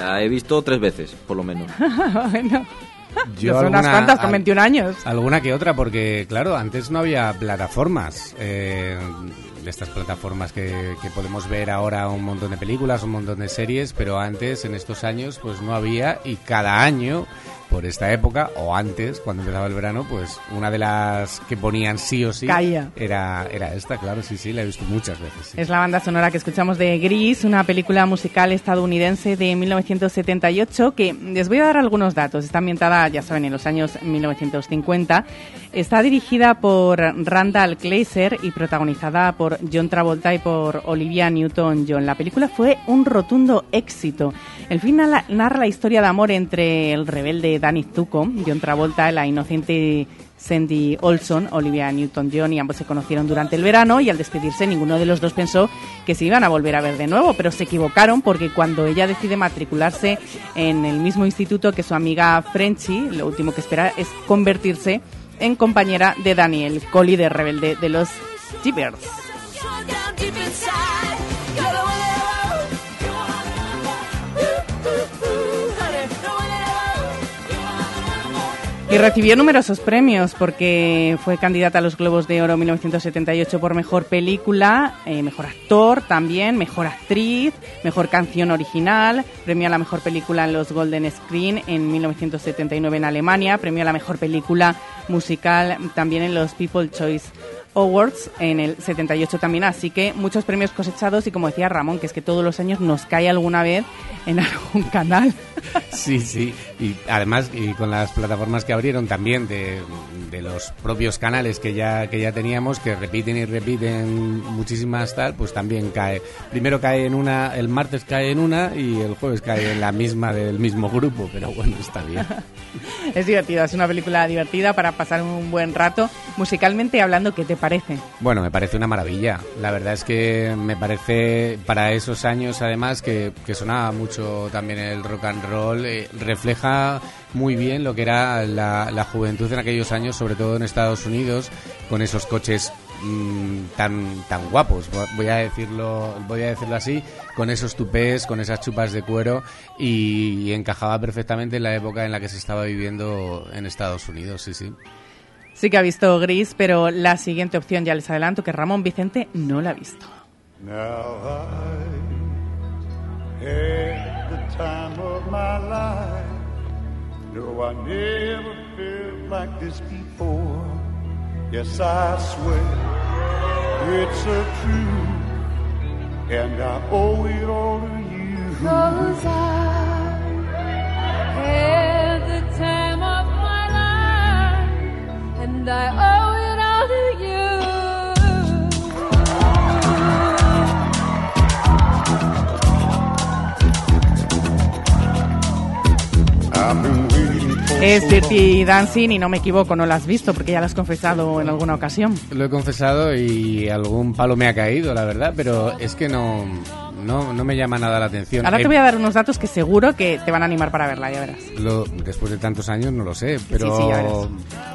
La he visto tres veces, por lo menos. (laughs) bueno. Yo son unas alguna- cuantas con al- 21 años. Alguna que otra, porque claro, antes no había plataformas. eh, de estas plataformas que, que podemos ver ahora un montón de películas, un montón de series, pero antes, en estos años, pues no había y cada año, por esta época, o antes, cuando empezaba el verano, pues una de las que ponían sí o sí Caía. Era, era esta, claro, sí, sí, la he visto muchas veces. sí. Es la banda sonora que escuchamos de Gris, una película musical estadounidense de 1978 que les voy a dar algunos datos. Está ambientada, ya saben, en los años 1950. Está dirigida por Randall Kleiser y protagonizada por John Travolta y por Olivia Newton-John. La película fue un rotundo éxito. El final narra la historia de amor entre el rebelde Danny Zuko, John Travolta, la inocente Sandy Olson, Olivia Newton-John, y ambos se conocieron durante el verano y al despedirse ninguno de los dos pensó que se iban a volver a ver de nuevo, pero se equivocaron porque cuando ella decide matricularse en el mismo instituto que su amiga Frenchy, lo último que espera es convertirse en compañera de Daniel, co-líder rebelde de los Jeepers. Y recibió numerosos premios porque fue candidata a los Globos de Oro 1978 por Mejor Película, eh, Mejor Actor también, Mejor Actriz, Mejor Canción Original, premio a la Mejor Película en los Golden Screen en 1979 en Alemania, premio a la Mejor Película Musical también en los People Choice Awards en el 78 también, así que muchos premios cosechados y como decía Ramón, que es que todos los años nos cae alguna vez en (laughs) algún canal. Sí, sí. Y además, y con las plataformas que abrieron también de, de los propios canales que ya, que ya teníamos, que repiten y repiten muchísimas tal, pues también cae. Primero cae en una, el martes cae en una y el jueves cae en la misma del mismo grupo, pero bueno, está bien. (laughs) Es divertido, es una película divertida para pasar un buen rato. Musicalmente hablando, ¿qué te parece? Bueno, me parece una maravilla. La verdad es que me parece para esos años, además, que, que sonaba mucho también el rock and roll, eh, refleja muy bien lo que era la, juventud en aquellos años, sobre todo en Estados Unidos, con esos coches mm, tan tan guapos, vo- voy a decirlo, voy a decirlo así, con esos tupés, con esas chupas de cuero y, y encajaba perfectamente en la época en la que se estaba viviendo en Estados Unidos, sí, sí. Sí que ha visto Gris, pero la siguiente opción ya les adelanto que Ramón Vicente no la ha visto. Now I had the time of my life. No, I never felt like this before. Yes, I swear it's a true and I owe it all to you. Cause I had the time Es Dirty Dancing y no me equivoco, no lo has visto porque ya lo has confesado en alguna ocasión. Lo he confesado y algún palo me ha caído, la verdad, pero es que no, no, no me llama nada la atención. Ahora Eh, te voy a dar unos datos que seguro que te van a animar para verla, ya verás. Lo- después de tantos años no lo sé, pero... Sí, sí, ya verás.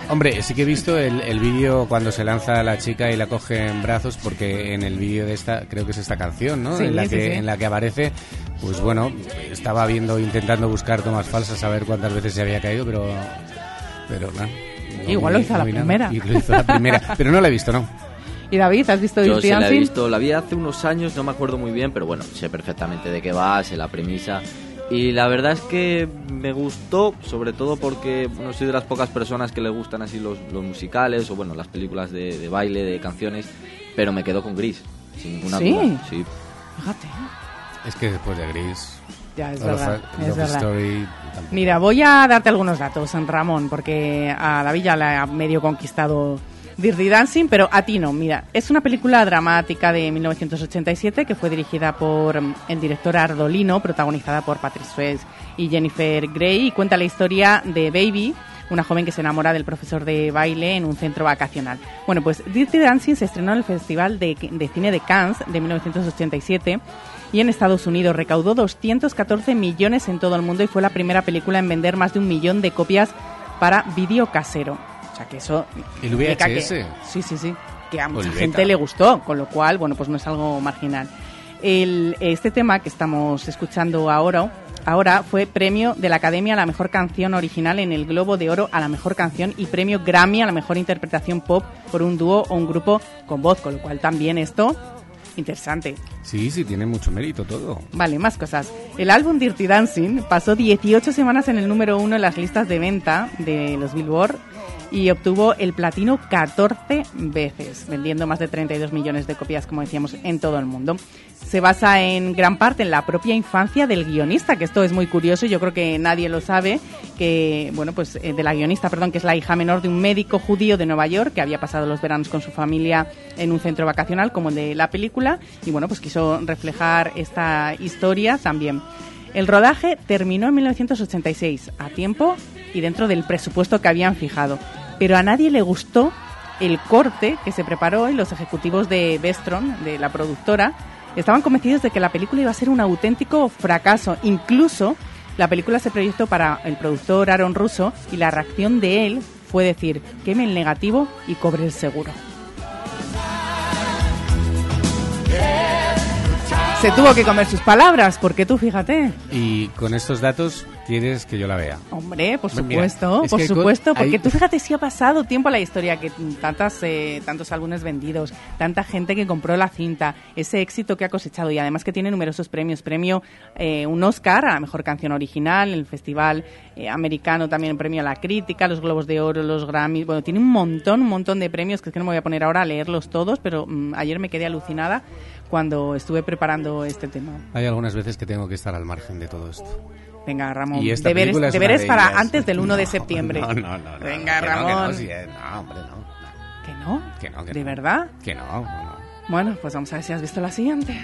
Hombre, sí que he visto el, el vídeo cuando se lanza la chica y la coge en brazos, porque en el vídeo de esta, creo que es esta canción, ¿no? Sí, en, la que, en la que aparece, pues bueno, estaba viendo, intentando buscar tomas falsas, a ver cuántas veces se había caído, pero... Pero no Igual lo hizo no la nada. primera. Lo hizo la primera, (laughs) pero no la he visto, ¿no? ¿Y David, has visto Yo Dirty se la he Dancing? visto, la vi hace unos años, no me acuerdo muy bien, pero bueno, sé perfectamente de qué va, sé la premisa. Y la verdad es que me gustó, sobre todo porque bueno, soy de las pocas personas que le gustan así los, los musicales o bueno, las películas de, de baile, de canciones, pero me quedo con Gris, sin ninguna ¿Sí? duda. Sí. Fíjate. Es que después de Gris... Ya, es verdad, es verdad. Story. Mira, voy a darte algunos datos, Ramón, porque a la villa la ha medio conquistado Dirty Dancing, pero a ti no. Mira, es una película dramática de 1987 que fue dirigida por mm, el director Ardolino, protagonizada por Patrick Swayze y Jennifer Grey, y cuenta la historia de Baby, una joven que se enamora del profesor de baile en un centro vacacional. Bueno, pues Dirty Dancing se estrenó en el Festival de, de Cine de Cannes de 1987 y en Estados Unidos recaudó 214 millones en todo el mundo y fue la primera película en vender más de un millón de copias para vídeo casero. O sea que eso El que- VHS. sí, sí, sí. Que a mucha gente le gustó, con lo cual, bueno, pues no es algo marginal. El- este tema que estamos escuchando ahora, ahora fue premio de la Academia a la mejor canción original en el Globo de Oro a la mejor canción y premio Grammy a la mejor interpretación pop por un dúo o un grupo con voz, con lo cual también esto interesante. Sí, sí, tiene mucho mérito todo. Vale, más cosas. El álbum Dirty Dancing pasó 18 semanas en el número uno en las listas de venta de los Billboard y obtuvo el platino 14 veces, vendiendo más de 32 millones de copias, como decíamos, en todo el mundo. Se basa en gran parte en la propia infancia del guionista, que esto es muy curioso yo creo que nadie lo sabe, que, bueno, pues eh, de la guionista, perdón, que es la hija menor de un médico judío de Nueva York que había pasado los veranos con su familia en un centro vacacional, como el de la película, y bueno, pues quiso reflejar esta historia también. El rodaje terminó en 1986, a tiempo y dentro del presupuesto que habían fijado, pero a nadie le gustó el corte que se preparó y los ejecutivos de Vestron, de la productora, estaban convencidos de que la película iba a ser un auténtico fracaso. Incluso la película se proyectó para el productor Aaron Russo y la reacción de él fue decir, queme el negativo y cobre el seguro. Se tuvo que comer sus palabras, porque tú fíjate. Y con estos datos, ¿quieres que yo la vea? Hombre, por supuesto, es por con- supuesto, porque tú fíjate si ha pasado tiempo la historia, que tantas, eh, tantos álbumes vendidos, tanta gente que compró la cinta, ese éxito que ha cosechado y además que tiene numerosos premios, premio eh, un Oscar a la mejor canción original, el festival eh, americano también premio a la crítica, los Globos de Oro, los Grammys, bueno, tiene un montón, un montón de premios que es que no me voy a poner ahora a leerlos todos, pero mm, ayer me quedé alucinada cuando estuve preparando este tema. Hay algunas veces que tengo que estar al margen de todo esto. Venga, Ramón, Y esta deberes, es deberes de para antes del 1 de (laughs) No, septiembre. No, no, no. no, Venga, que no, que no, Ramón. sí, no, hombre, no. ¿Que no? Que no, que ¿De verdad? Que no. Bueno, pues vamos a ver si has visto la siguiente.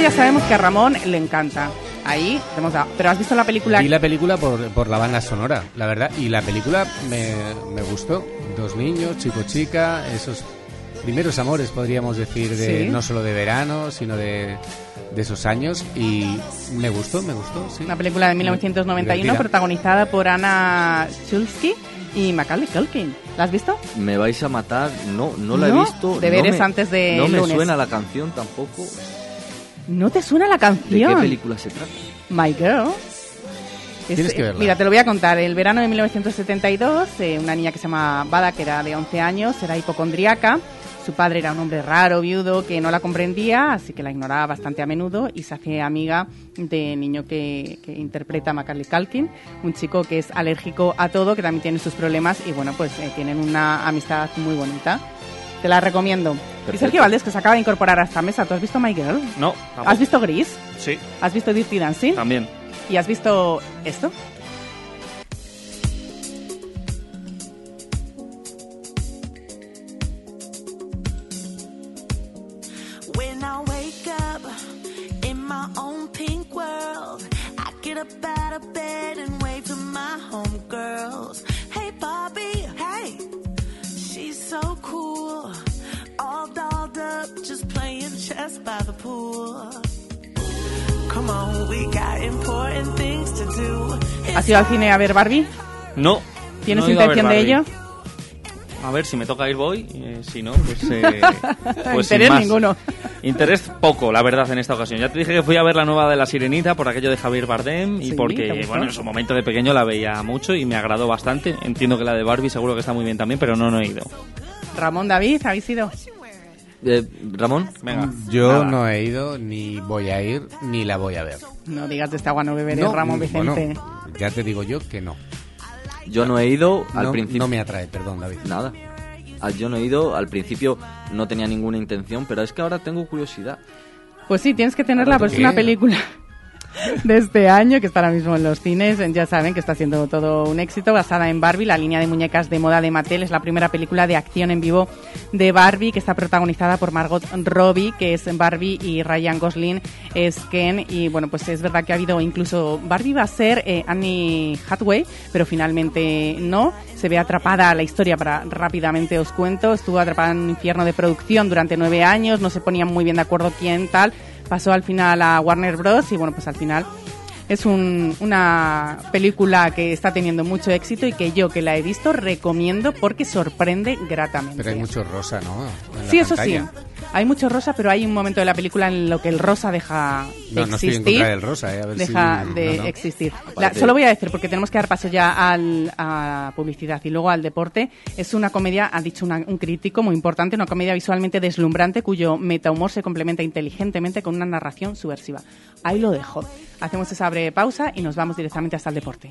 Ya sabemos que a Ramón le encanta. Ahí, hemos dado. Pero has visto la película. Vi la película por, por la banda sonora, la verdad. Y la película me, me gustó. Dos niños, chico-chica, esos primeros amores, podríamos decir, de Sí. no solo de verano, sino de, de esos años. Y me gustó, me gustó, sí. Una película de 1991 Divertida. protagonizada por Anna Chulsky y Macaulay Culkin. ¿La has visto? Me vais a matar. No, no la ¿No? he visto. Deberes no me- antes de No me lunes. suena la canción tampoco. ¿No te suena la ¿De qué canción? película se trata? My Girl. Es- Tienes que verla. Mira, te lo voy a contar. El verano de 1972, eh, una niña que se llama Bada, que era de 11 años, era hipocondríaca. Su padre era un hombre raro, viudo, que no la comprendía, así que la ignoraba bastante a menudo y se hace amiga de niño que, que interpreta a Macaulay Culkin, un chico que es alérgico a todo, que también tiene sus problemas y bueno, pues eh, tienen una amistad muy bonita. Te la recomiendo. Y Perfecto. Sergio Valdés, que se acaba de incorporar a esta mesa, ¿tú has visto My Girl? No, tampoco. ¿Has visto Gris? Sí, ¿Has visto Dirty Dancing? también. ¿Y has visto esto? When I wake up in my own pink world, I get up out of bed and wave to my homegirls. Hey, Bobby, hey, so cool. All dolled up, just playing chess by the pool. Come on, we got important things to do. ¿Has ido al cine a ver Barbie? No. ¿Tienes no intención de ello? A ver, si me toca ir voy, eh, si no, pues... (laughs) eh, pues sin Interés más. ninguno. Interés poco, la verdad, en esta ocasión. Ya te dije que fui a ver la nueva de La Sirenita por aquello de Javier Bardem y Sí, ¿te porque, bueno, en su momento de pequeño la veía mucho y me agradó bastante. Entiendo que la de Barbie seguro que está muy bien también, pero no, no he ido. Ramón, David, ¿habéis ido? Eh, Ramón. Venga. Yo Nada. no he ido, ni voy a ir, ni la voy a ver. No digas de esta agua no beberé, No, Ramón bueno, Vicente. ya te digo yo que no. Yo no he ido al No- principio. no me atrae, perdón, David. Nada. Ah, Yo no he ido, al principio no tenía ninguna intención, pero es que ahora tengo curiosidad. Pues sí, tienes que tenerla, Ahora pues es una película de este año que está ahora mismo en los cines. Ya saben que está siendo todo un éxito, basada en Barbie, la línea de muñecas de moda de Mattel. Es la primera película de acción en vivo de Barbie que está protagonizada por Margot Robbie, que es Barbie, y Ryan Gosling es Ken. Y bueno, pues es verdad que ha habido incluso. Barbie va a ser eh, Annie Hathaway, pero finalmente no. Se ve atrapada la historia para rápidamente os cuento. Estuvo atrapada en un infierno de producción durante nueve años, no se ponían muy bien de acuerdo quién tal. Pasó al final a Warner Bros. y bueno, pues al final es un- una película que está teniendo mucho éxito y que yo que la he visto recomiendo porque sorprende gratamente. Pero hay mucho rosa, ¿no? Sí, eso sí. Hay mucho rosa, pero hay un momento de la película en lo que el rosa deja de No, no estoy en existir. contra del rosa, eh, a ver deja si- de no, no. existir. La- solo voy a decir, porque tenemos que dar paso ya al, a publicidad y luego al deporte. Es una comedia, ha dicho una- un crítico muy importante, una comedia visualmente deslumbrante cuyo metahumor se complementa inteligentemente con una narración subversiva. Ahí lo dejo. Hacemos esa breve pausa y nos vamos directamente hasta el deporte.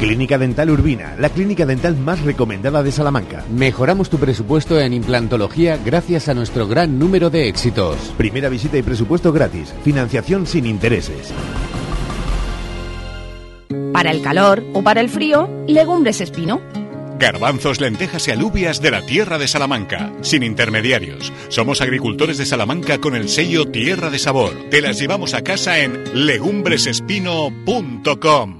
Clínica Dental Urbina, la clínica dental más recomendada de Salamanca. Mejoramos tu presupuesto en implantología gracias a nuestro gran número de éxitos. Primera visita y presupuesto gratis. Financiación sin intereses. Para el calor o para el frío, legumbres espino. Garbanzos, lentejas y alubias de la tierra de Salamanca, sin intermediarios. Somos agricultores de Salamanca con el sello Tierra de Sabor. Te las llevamos a casa en legumbresespino.com.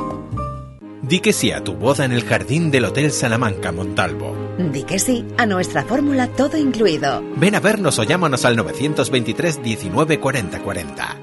Di que sí a tu boda en el jardín del Hotel Salamanca Montalvo. Di que sí a nuestra fórmula todo incluido. Ven a vernos o llámanos al 923 19 40 40.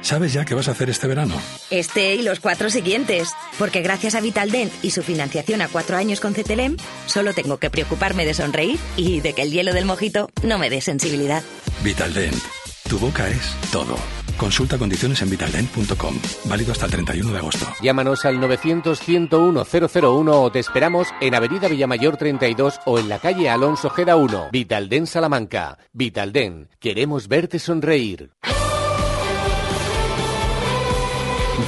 ¿Sabes ya qué vas a hacer este verano? Este y los cuatro siguientes. Porque gracias a Vitaldent y su financiación a cuatro años con CTLM, solo tengo que preocuparme de sonreír y de que el hielo del mojito no me dé sensibilidad. Vitaldent. Tu boca es todo. Consulta condiciones en vitaldent.com. Válido hasta el 31 de agosto. Llámanos al 900-101-001 o te esperamos en Avenida Villamayor 32 o en la calle Alonso Gera 1. Vitalden Salamanca. Vitalden. Queremos verte sonreír.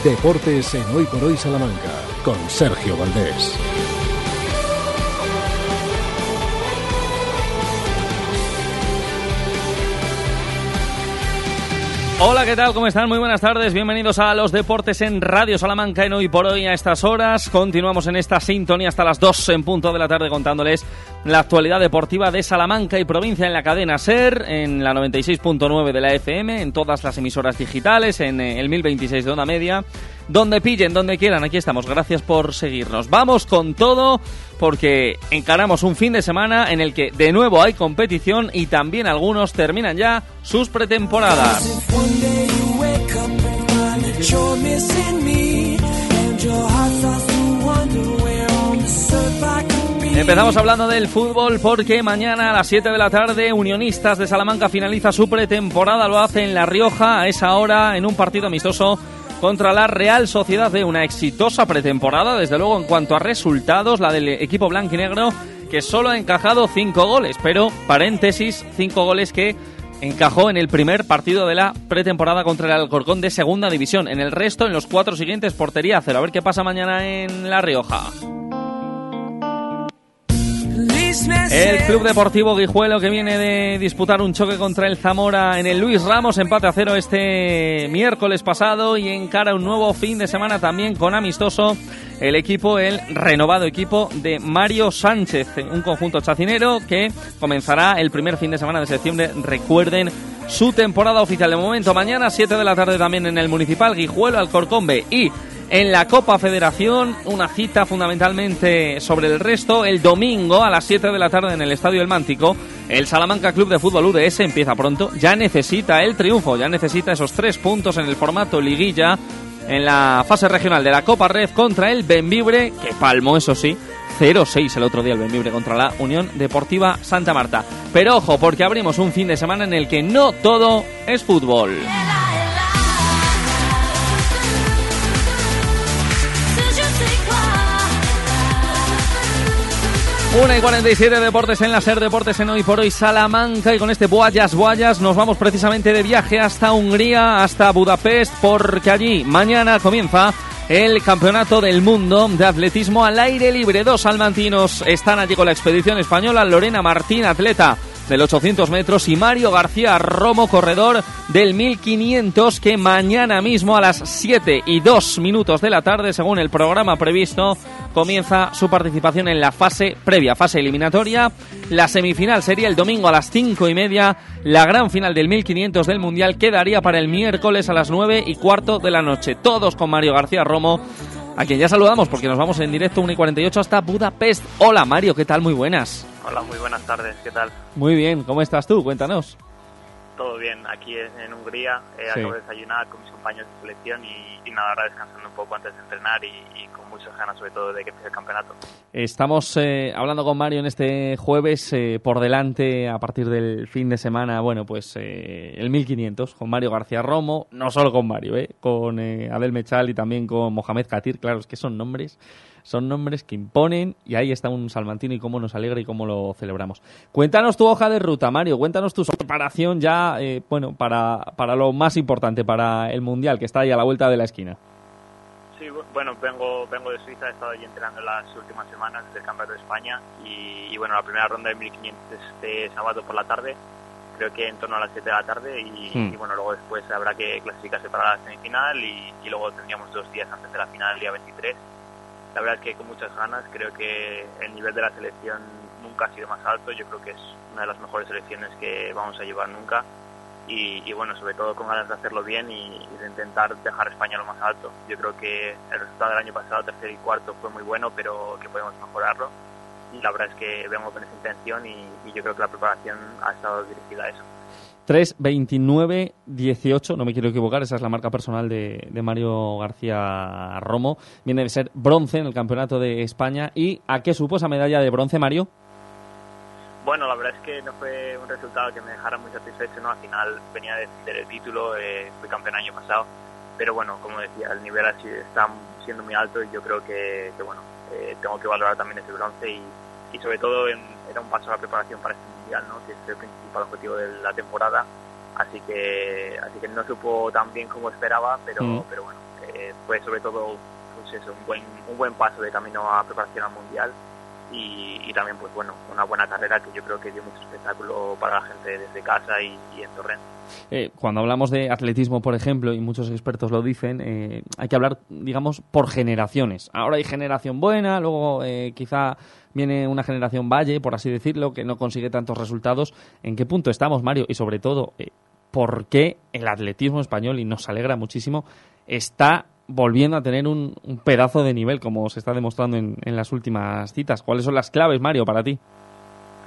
Deportes en Hoy por Hoy Salamanca con Sergio Valdés. Hola, ¿qué tal? ¿Cómo están? Muy buenas tardes. Bienvenidos a los deportes en Radio Salamanca en hoy por hoy a estas horas. Continuamos en esta sintonía hasta las 2 en punto de la tarde contándoles la actualidad deportiva de Salamanca y provincia en la cadena SER, en la 96.9 de la FM, en todas las emisoras digitales, en eh, el 1026 de Onda Media, donde pillen, donde quieran. Aquí estamos. Gracias por seguirnos. Vamos con todo porque encaramos un fin de semana en el que de nuevo hay competición y también algunos terminan ya sus pretemporadas. Empezamos hablando del fútbol porque mañana a las 7 de la tarde Unionistas de Salamanca finaliza su pretemporada, lo hace en La Rioja a esa hora en un partido amistoso contra la Real Sociedad de una exitosa pretemporada, desde luego en cuanto a resultados, la del equipo blanquinegro que solo ha encajado 5 goles, pero paréntesis, 5 goles que encajó en el primer partido de la pretemporada contra el Alcorcón de Segunda División. En el resto, en los cuatro siguientes, portería cero. A ver qué pasa mañana en La Rioja. El Club Deportivo Guijuelo que viene de disputar un choque contra el Zamora en el Luis Ramos, empate a cero este miércoles pasado y encara un nuevo fin de semana también con amistoso el equipo, el renovado equipo de Mario Sánchez, un conjunto chacinero que comenzará el primer fin de semana de septiembre, recuerden su temporada oficial de momento, mañana 7 de la tarde también en el Municipal Guijuelo, Alcorcón B y en la Copa Federación, una cita fundamentalmente sobre el resto. El domingo a las 7 de la tarde en el Estadio El Mántico, el Salamanca Club de Fútbol UDS empieza pronto. Ya necesita el triunfo, ya necesita esos tres puntos en el formato liguilla en la fase regional de la Copa Red contra el Benvibre, que palmó, eso sí. 0-6 el otro día el Benvibre contra la Unión Deportiva Santa Marta. Pero ojo, porque abrimos un fin de semana en el que no todo es fútbol. Una y 47 deportes en la SER Deportes en Hoy por Hoy Salamanca y con este Boyas Boyas nos vamos precisamente de viaje hasta Hungría, hasta Budapest, porque allí mañana comienza el Campeonato del Mundo de Atletismo al aire libre. Dos salmantinos están allí con la expedición española, Lorena Martín, atleta del 800 metros, y Mario García Romo, corredor del 1500, que mañana mismo a las 7 y 2 minutos de la tarde, según el programa previsto, comienza su participación en la fase previa, fase eliminatoria. La semifinal sería el domingo a las 5 y media. La gran final del 1500 del Mundial quedaría para el miércoles a las 9 y cuarto de la noche. Todos con Mario García Romo, a quien ya saludamos porque nos vamos en directo 1 y 48 hasta Budapest. Hola Mario, ¿qué tal? Muy buenas. Hola, muy buenas tardes, ¿qué tal? Muy bien, ¿cómo estás tú? Cuéntanos. Todo bien, aquí en, Hungría, eh, Sí. acabo de desayunar con mis compañeros de selección y, y nada, ahora descansando un poco antes de entrenar y, y con muchas ganas sobre todo de que empiece el campeonato. Estamos eh, hablando con Mario en este jueves eh, por delante a partir del fin de semana, bueno, pues eh, el 1500 con Mario García Romo, no solo con Mario, eh, con eh, Adel Mechal y también con Mohamed Katir, claro, es que son nombres, son nombres que imponen y ahí está un salmantino y cómo nos alegra y cómo lo celebramos. Cuéntanos tu hoja de ruta, Mario, cuéntanos tu preparación ya, eh, bueno, para, para lo más importante, para el Mundial que está ahí a la vuelta de la esquina. Sí, bu- bueno, vengo, vengo de Suiza, he estado allí entrenando las últimas semanas del Campeonato de España y, y bueno, la primera ronda de 1500 este sábado por la tarde, creo que en torno a las 7 de la tarde y, Hmm. y bueno, luego después habrá que clasificarse para la semifinal y, y luego tendríamos dos días antes de la final, el día 23. La verdad es que con muchas ganas, creo que el nivel de la selección nunca ha sido más alto, yo creo que es una de las mejores selecciones que vamos a llevar nunca y, bueno, sobre todo con ganas de hacerlo bien y, de intentar dejar España lo más alto. Yo creo que el resultado del año pasado, tercero y cuarto, fue muy bueno, pero que podemos mejorarlo. y la verdad es que vengo con esa intención y yo creo que la preparación ha estado dirigida a eso. 3, 29, 18, no me quiero equivocar, esa es la marca personal de, de Mario García Romo. Viene de ser bronce en el Campeonato de España. ¿Y a qué supo esa medalla de bronce, Mario? Bueno, la verdad es que no fue un resultado que me dejara muy satisfecho, ¿no? Al final venía de defender el título, eh, fui campeón año pasado, pero bueno, como decía, el nivel está siendo muy alto y yo creo que, que, bueno, eh, tengo que valorar también ese bronce y, y sobre todo en- era un paso a la preparación para este mundial, ¿no? Que es el principal objetivo de la temporada, así que así que no supo tan bien como esperaba, pero Mm. pero bueno, eh, fue sobre todo pues eso, un buen un buen paso de camino a preparación al mundial y, y también pues bueno una buena carrera que yo creo que dio mucho espectáculo para la gente desde casa y, en Torrent. Eh, cuando hablamos de atletismo, por ejemplo, y muchos expertos lo dicen, eh, hay que hablar, digamos, por generaciones. Ahora hay generación buena, luego eh, quizá viene una generación valle, por así decirlo, que no consigue tantos resultados. ¿En qué punto estamos, Mario? Y sobre todo, eh, ¿por qué el atletismo español, y nos alegra muchísimo, está volviendo a tener un, un pedazo de nivel, como se está demostrando en, en las últimas citas? ¿Cuáles son las claves, Mario, para ti?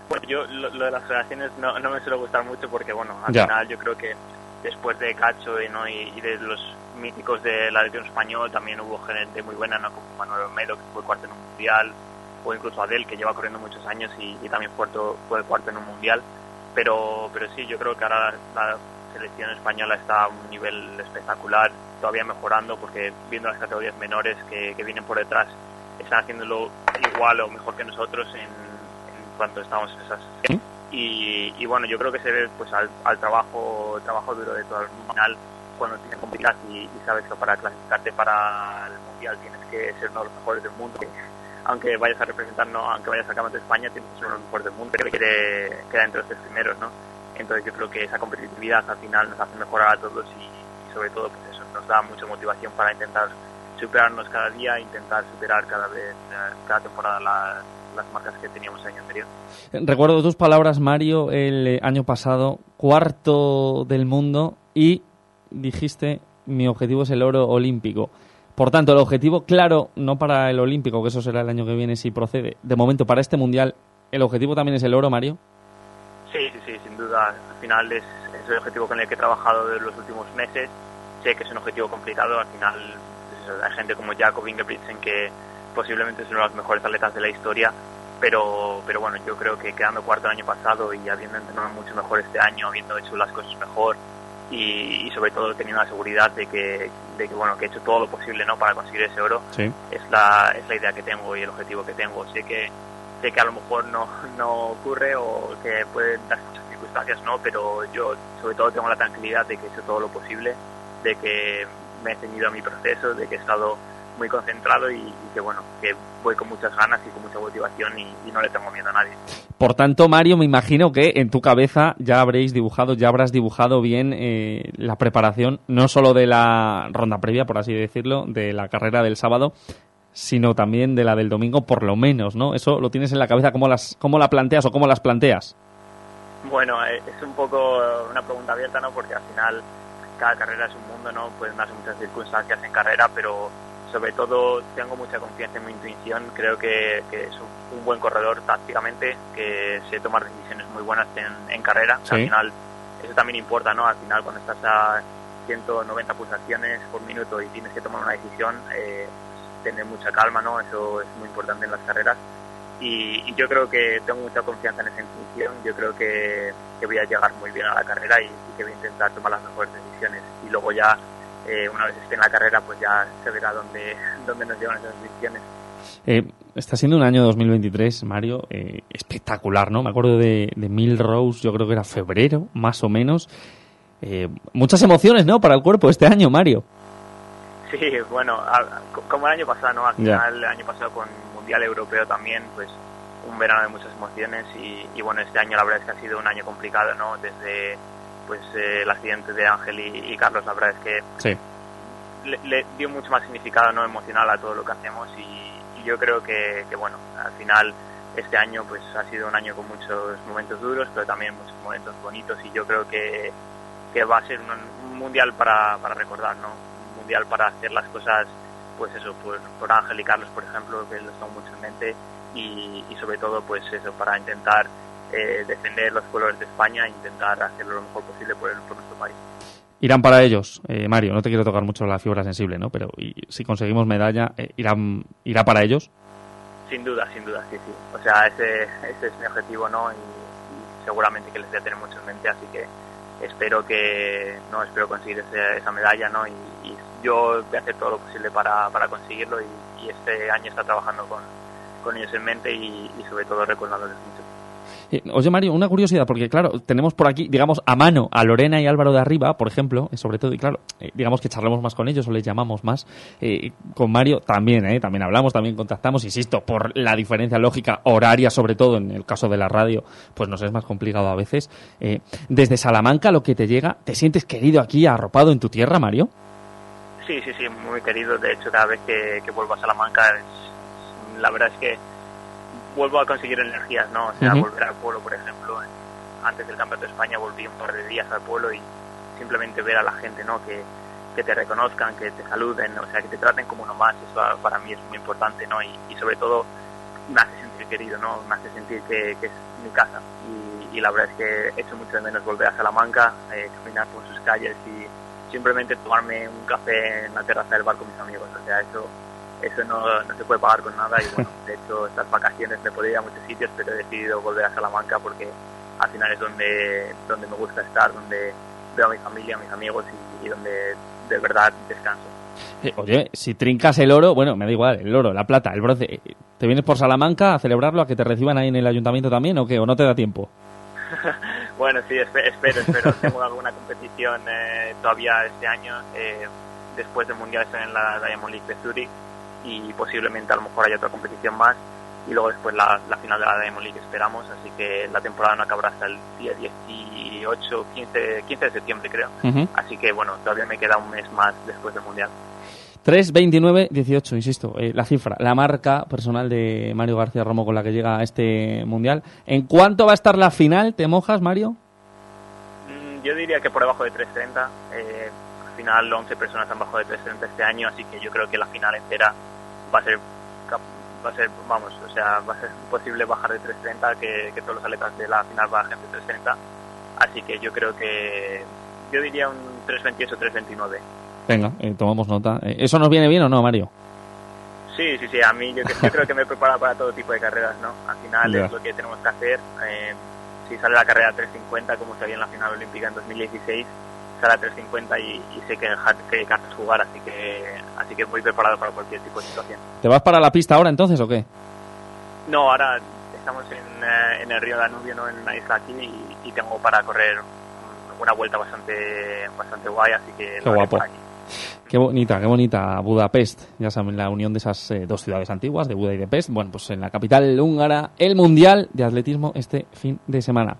Bueno, yo lo, lo de las generaciones no, no me suele gustar mucho porque, bueno, al Ya. final yo creo que después de Cacho y, ¿no? y, y de los míticos del atletismo español también hubo gente muy buena, ¿no? Como Manuel Olmedo, que fue cuarto en un mundial, o incluso Adel, que lleva corriendo muchos años y, y también fue, fue cuarto en un mundial. Pero, pero sí, yo creo que ahora la selección española está a un nivel espectacular, todavía mejorando, porque viendo las categorías menores que, que vienen por detrás, están haciéndolo igual o mejor que nosotros en, en cuanto estamos en esas. Y, y bueno, yo creo que se ve pues al, al trabajo trabajo duro de todo el mundo. Al final, cuando tienes complicas y, y sabes que para clasificarte para el mundial tienes que ser uno de los mejores del mundo. Aunque vayas a representar, no, aunque vayas al campeonato de España, tienes que ser uno de los mejores del mundo, que quedar entre los tres primeros, ¿no? Entonces yo creo que esa competitividad al final nos hace mejorar a todos y, sobre todo pues eso nos da mucha motivación para intentar superarnos cada día, intentar superar cada vez, eh, cada temporada la- las marcas que teníamos el año anterior. Recuerdo tus palabras, Mario, el eh, año pasado, cuarto del mundo y dijiste, mi objetivo es el oro olímpico. Por tanto, el objetivo, claro, no para el olímpico, que eso será el año que viene si procede. De momento, para este mundial, ¿el objetivo también es el oro, Mario? Sí, sí, sí, sin duda. Al final es, es el objetivo con el que he trabajado de los últimos meses. Sé que es un objetivo complicado. Al final pues eso, hay gente como Jacob Ingebrigtsen que posiblemente es uno de los mejores atletas de la historia. Pero, pero bueno, yo creo que quedando cuarto el año pasado y habiendo entrenado mucho mejor este año, habiendo hecho las cosas mejor y, y sobre todo teniendo la seguridad de que, de que bueno que he hecho todo lo posible no para conseguir ese oro Sí. es la, es la idea que tengo y el objetivo que tengo. Sé que, sé que a lo mejor no, no ocurre o que pueden dar muchas circunstancias, no, pero yo sobre todo tengo la tranquilidad de que he hecho todo lo posible, de que me he ceñido a mi proceso, de que he estado muy concentrado y, y que bueno, que voy con muchas ganas y con mucha motivación y, y no le tengo miedo a nadie. Por tanto, Mario, me imagino que en tu cabeza ya habréis dibujado, ya habrás dibujado bien eh, la preparación, no solo de la ronda previa, por así decirlo, de la carrera del sábado, sino también de la del domingo, por lo menos, ¿no? Eso lo tienes en la cabeza, ¿cómo, las, cómo la planteas o cómo las planteas? Bueno, eh, es un poco una pregunta abierta, ¿no? Porque al final cada carrera es un mundo, ¿no? Pueden darse muchas circunstancias en carrera, pero sobre todo tengo mucha confianza en mi intuición. Creo que, que es un, un buen corredor tácticamente, que sé tomar decisiones muy buenas en, en carrera. Sí. Al final, eso también importa, ¿no? Al final, cuando estás a 190 pulsaciones por minuto y tienes que tomar una decisión, eh, tener mucha calma, ¿no? Eso es muy importante en las carreras. Y, y yo creo que tengo mucha confianza en esa intuición. Yo creo que, que voy a llegar muy bien a la carrera y, y que voy a intentar tomar las mejores decisiones. Y luego ya, eh, una vez esté en la carrera, pues ya se verá dónde, (laughs) dónde nos llevan esas decisiones. Eh, está siendo un año 2023, Mario, eh, espectacular, ¿no? Me acuerdo de, de Milrose, yo creo que era febrero, más o menos. Eh, muchas emociones, ¿no? Para el cuerpo este año, Mario. Sí, bueno, a- como el año pasado, ¿no? Al final, el año pasado con Mundial Europeo también, pues un verano de muchas emociones y, y bueno, este año la verdad es que ha sido un año complicado, ¿no? Desde pues eh, el accidente de Ángel y, y Carlos, la verdad es que Sí. le, le dio mucho más significado no emocional a todo lo que hacemos y, y yo creo que, que, bueno al final este año pues ha sido un año con muchos momentos duros pero también muchos momentos bonitos y yo creo que, que va a ser un, un mundial para, para recordar no mundial para hacer las cosas pues eso por, por Ángel y Carlos por ejemplo que los tengo mucho en mente y, y sobre todo pues eso para intentar eh, defender los colores de España e intentar hacerlo lo mejor posible por, el- por nuestro país. Irán para ellos, eh, Mario. No te quiero tocar mucho la fibra sensible, ¿no? Pero y- si conseguimos medalla, eh, irán, irá para ellos. Sin duda, sin duda, sí, sí. O sea, ese, ese es mi objetivo, ¿no? Y, y seguramente que les voy a tener mucho en mente, así que espero que, no, espero conseguir ese- esa medalla, ¿no? Y, y yo voy a hacer todo lo posible para, para conseguirlo y, este año está trabajando con, con ellos en mente y, sobre todo recordándoles mucho. Eh, oye, Mario, una curiosidad, porque claro, tenemos por aquí, digamos, a mano a Lorena y Álvaro de Arriba, por ejemplo, eh, sobre todo, y claro, eh, digamos que charlemos más con ellos o les llamamos más. Eh, con Mario también, eh, también hablamos, también contactamos, insisto, por la diferencia lógica horaria, sobre todo en el caso de la radio, pues nos es más complicado a veces. Desde Salamanca, lo que te llega, ¿te sientes querido aquí, arropado en tu tierra, Mario? Sí, sí, sí, muy querido. De hecho, cada vez que, que vuelvo a Salamanca, es- la verdad es que vuelvo a conseguir energías, ¿no? O sea, volver al pueblo, por ejemplo, antes del Campeonato de España volví un par de días al pueblo y simplemente ver a la gente, ¿no? Que, que te reconozcan, que te saluden, o sea, que te traten como uno más, eso para mí es muy importante, ¿no? Y, y sobre todo me hace sentir querido, ¿no? Me hace sentir que, que es mi casa. Y, y la verdad es que echo mucho de menos volver a Salamanca, eh, caminar por sus calles y simplemente tomarme un café en la terraza del bar con mis amigos. O sea, eso eso no, no se puede pagar con nada y bueno, de hecho estas vacaciones me podría ir a muchos sitios, pero he decidido volver a Salamanca porque al final es donde, donde me gusta estar, donde veo a mi familia, a mis amigos y, y donde de verdad descanso. Eh, oye, si trincas el oro, bueno, me da igual, el oro, la plata, el bronce, ¿te vienes por Salamanca a celebrarlo, a que te reciban ahí en el ayuntamiento también o qué? ¿O no te da tiempo? (laughs) bueno, sí, espe- espero, espero. (laughs) Tengo alguna competición eh, todavía este año. eh, después del Mundial estoy en la Diamond League de Zurich y posiblemente a lo mejor haya otra competición más. Y luego después la, la final de la Diamond League esperamos. Así que la temporada no acabará hasta el día 18, 15, 15 de septiembre creo. Así que bueno, todavía me queda un mes más después del Mundial. 3, 29, 18, insisto, eh, la cifra, la marca personal de Mario García Romo con la que llega a este mundial. ¿En cuánto va a estar la final? ¿Te mojas, Mario? Mm, Yo diría que por debajo de 3.30. Eh, al final 11 personas han bajado de 3.30 este año, así que yo creo que la final entera va a ser, va a ser vamos, o sea, va a ser imposible bajar de 3.30, que, que todos los atletas de la final bajen de 3.30. Así que yo creo que, yo diría un 3.28 3.29. Venga, eh, tomamos nota. Eh, ¿Eso nos viene bien o no, Mario? Sí, sí, sí, a mí yo, yo creo que me he preparado para todo tipo de carreras, ¿no? Al final es lo que tenemos que hacer. eh, si sale la carrera 350, como salía en la final olímpica en 2016, sale a 350 y, y sé que, que cartas jugar, así que así que voy preparado para cualquier tipo de situación. ¿Te vas para la pista ahora entonces o qué? No, ahora estamos en, eh, en el río Danubio, ¿no? En una isla aquí y, y tengo para correr un- una vuelta bastante bastante guay, así que Qué guapo. por aquí. Qué bonita, qué bonita Budapest. Ya saben, la unión de esas eh, dos ciudades antiguas, de Buda y de Pest. Bueno, pues en la capital húngara, el Mundial de Atletismo este fin de semana.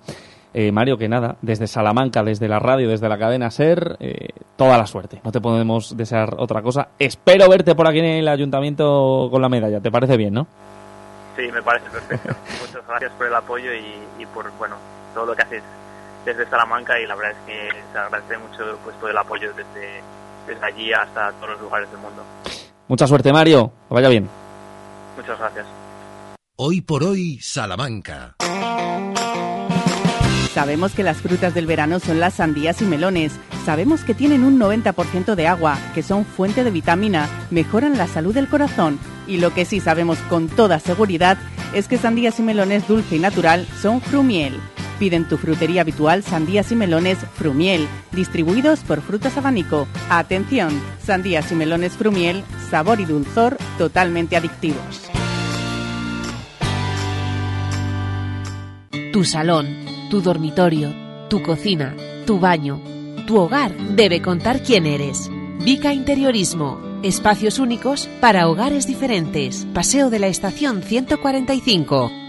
Eh, Mario, que nada, desde Salamanca, desde la radio, desde la cadena SER, eh, toda la suerte. No te podemos desear otra cosa. Espero verte por aquí en el ayuntamiento con la medalla. ¿Te parece bien, no? Sí, me parece perfecto. (laughs) Muchas gracias por el apoyo y, y por bueno todo lo que haces desde Salamanca y la verdad es que se agradece mucho pues todo el apoyo desde, desde allí hasta todos los lugares del mundo. Mucha suerte, Mario. Que vaya bien. Muchas gracias. Hoy por hoy, Salamanca. Sabemos que las frutas del verano son las sandías y melones. Sabemos que tienen un 90% de agua, que son fuente de vitamina, mejoran la salud del corazón. Y lo que sí sabemos con toda seguridad es que sandías y melones dulce y natural son Frumiel. Piden tu frutería habitual sandías y melones Frumiel, distribuidos por Frutas Abanico. Atención, sandías y melones Frumiel, sabor y dulzor totalmente adictivos. Tu salón, tu dormitorio, tu cocina, tu baño, tu hogar debe contar quién eres. Vica Interiorismo. Espacios únicos para hogares diferentes. Paseo de la Estación 145.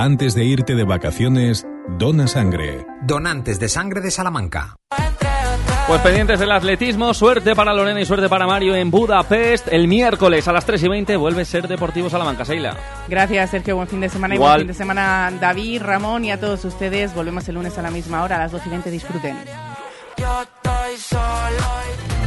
Antes de irte de vacaciones, dona sangre. Donantes de sangre de Salamanca. Pues pendientes del atletismo, suerte para Lorena y suerte para Mario en Budapest. El miércoles a las 3 y 20 vuelve a ser Deportivo Salamanca, Seila. Gracias, Sergio. Buen fin de semana y Igual. buen fin de semana, David, Ramón y a todos ustedes. Volvemos el lunes a la misma hora, a las 12 y 20. Disfruten. Yo estoy solo. y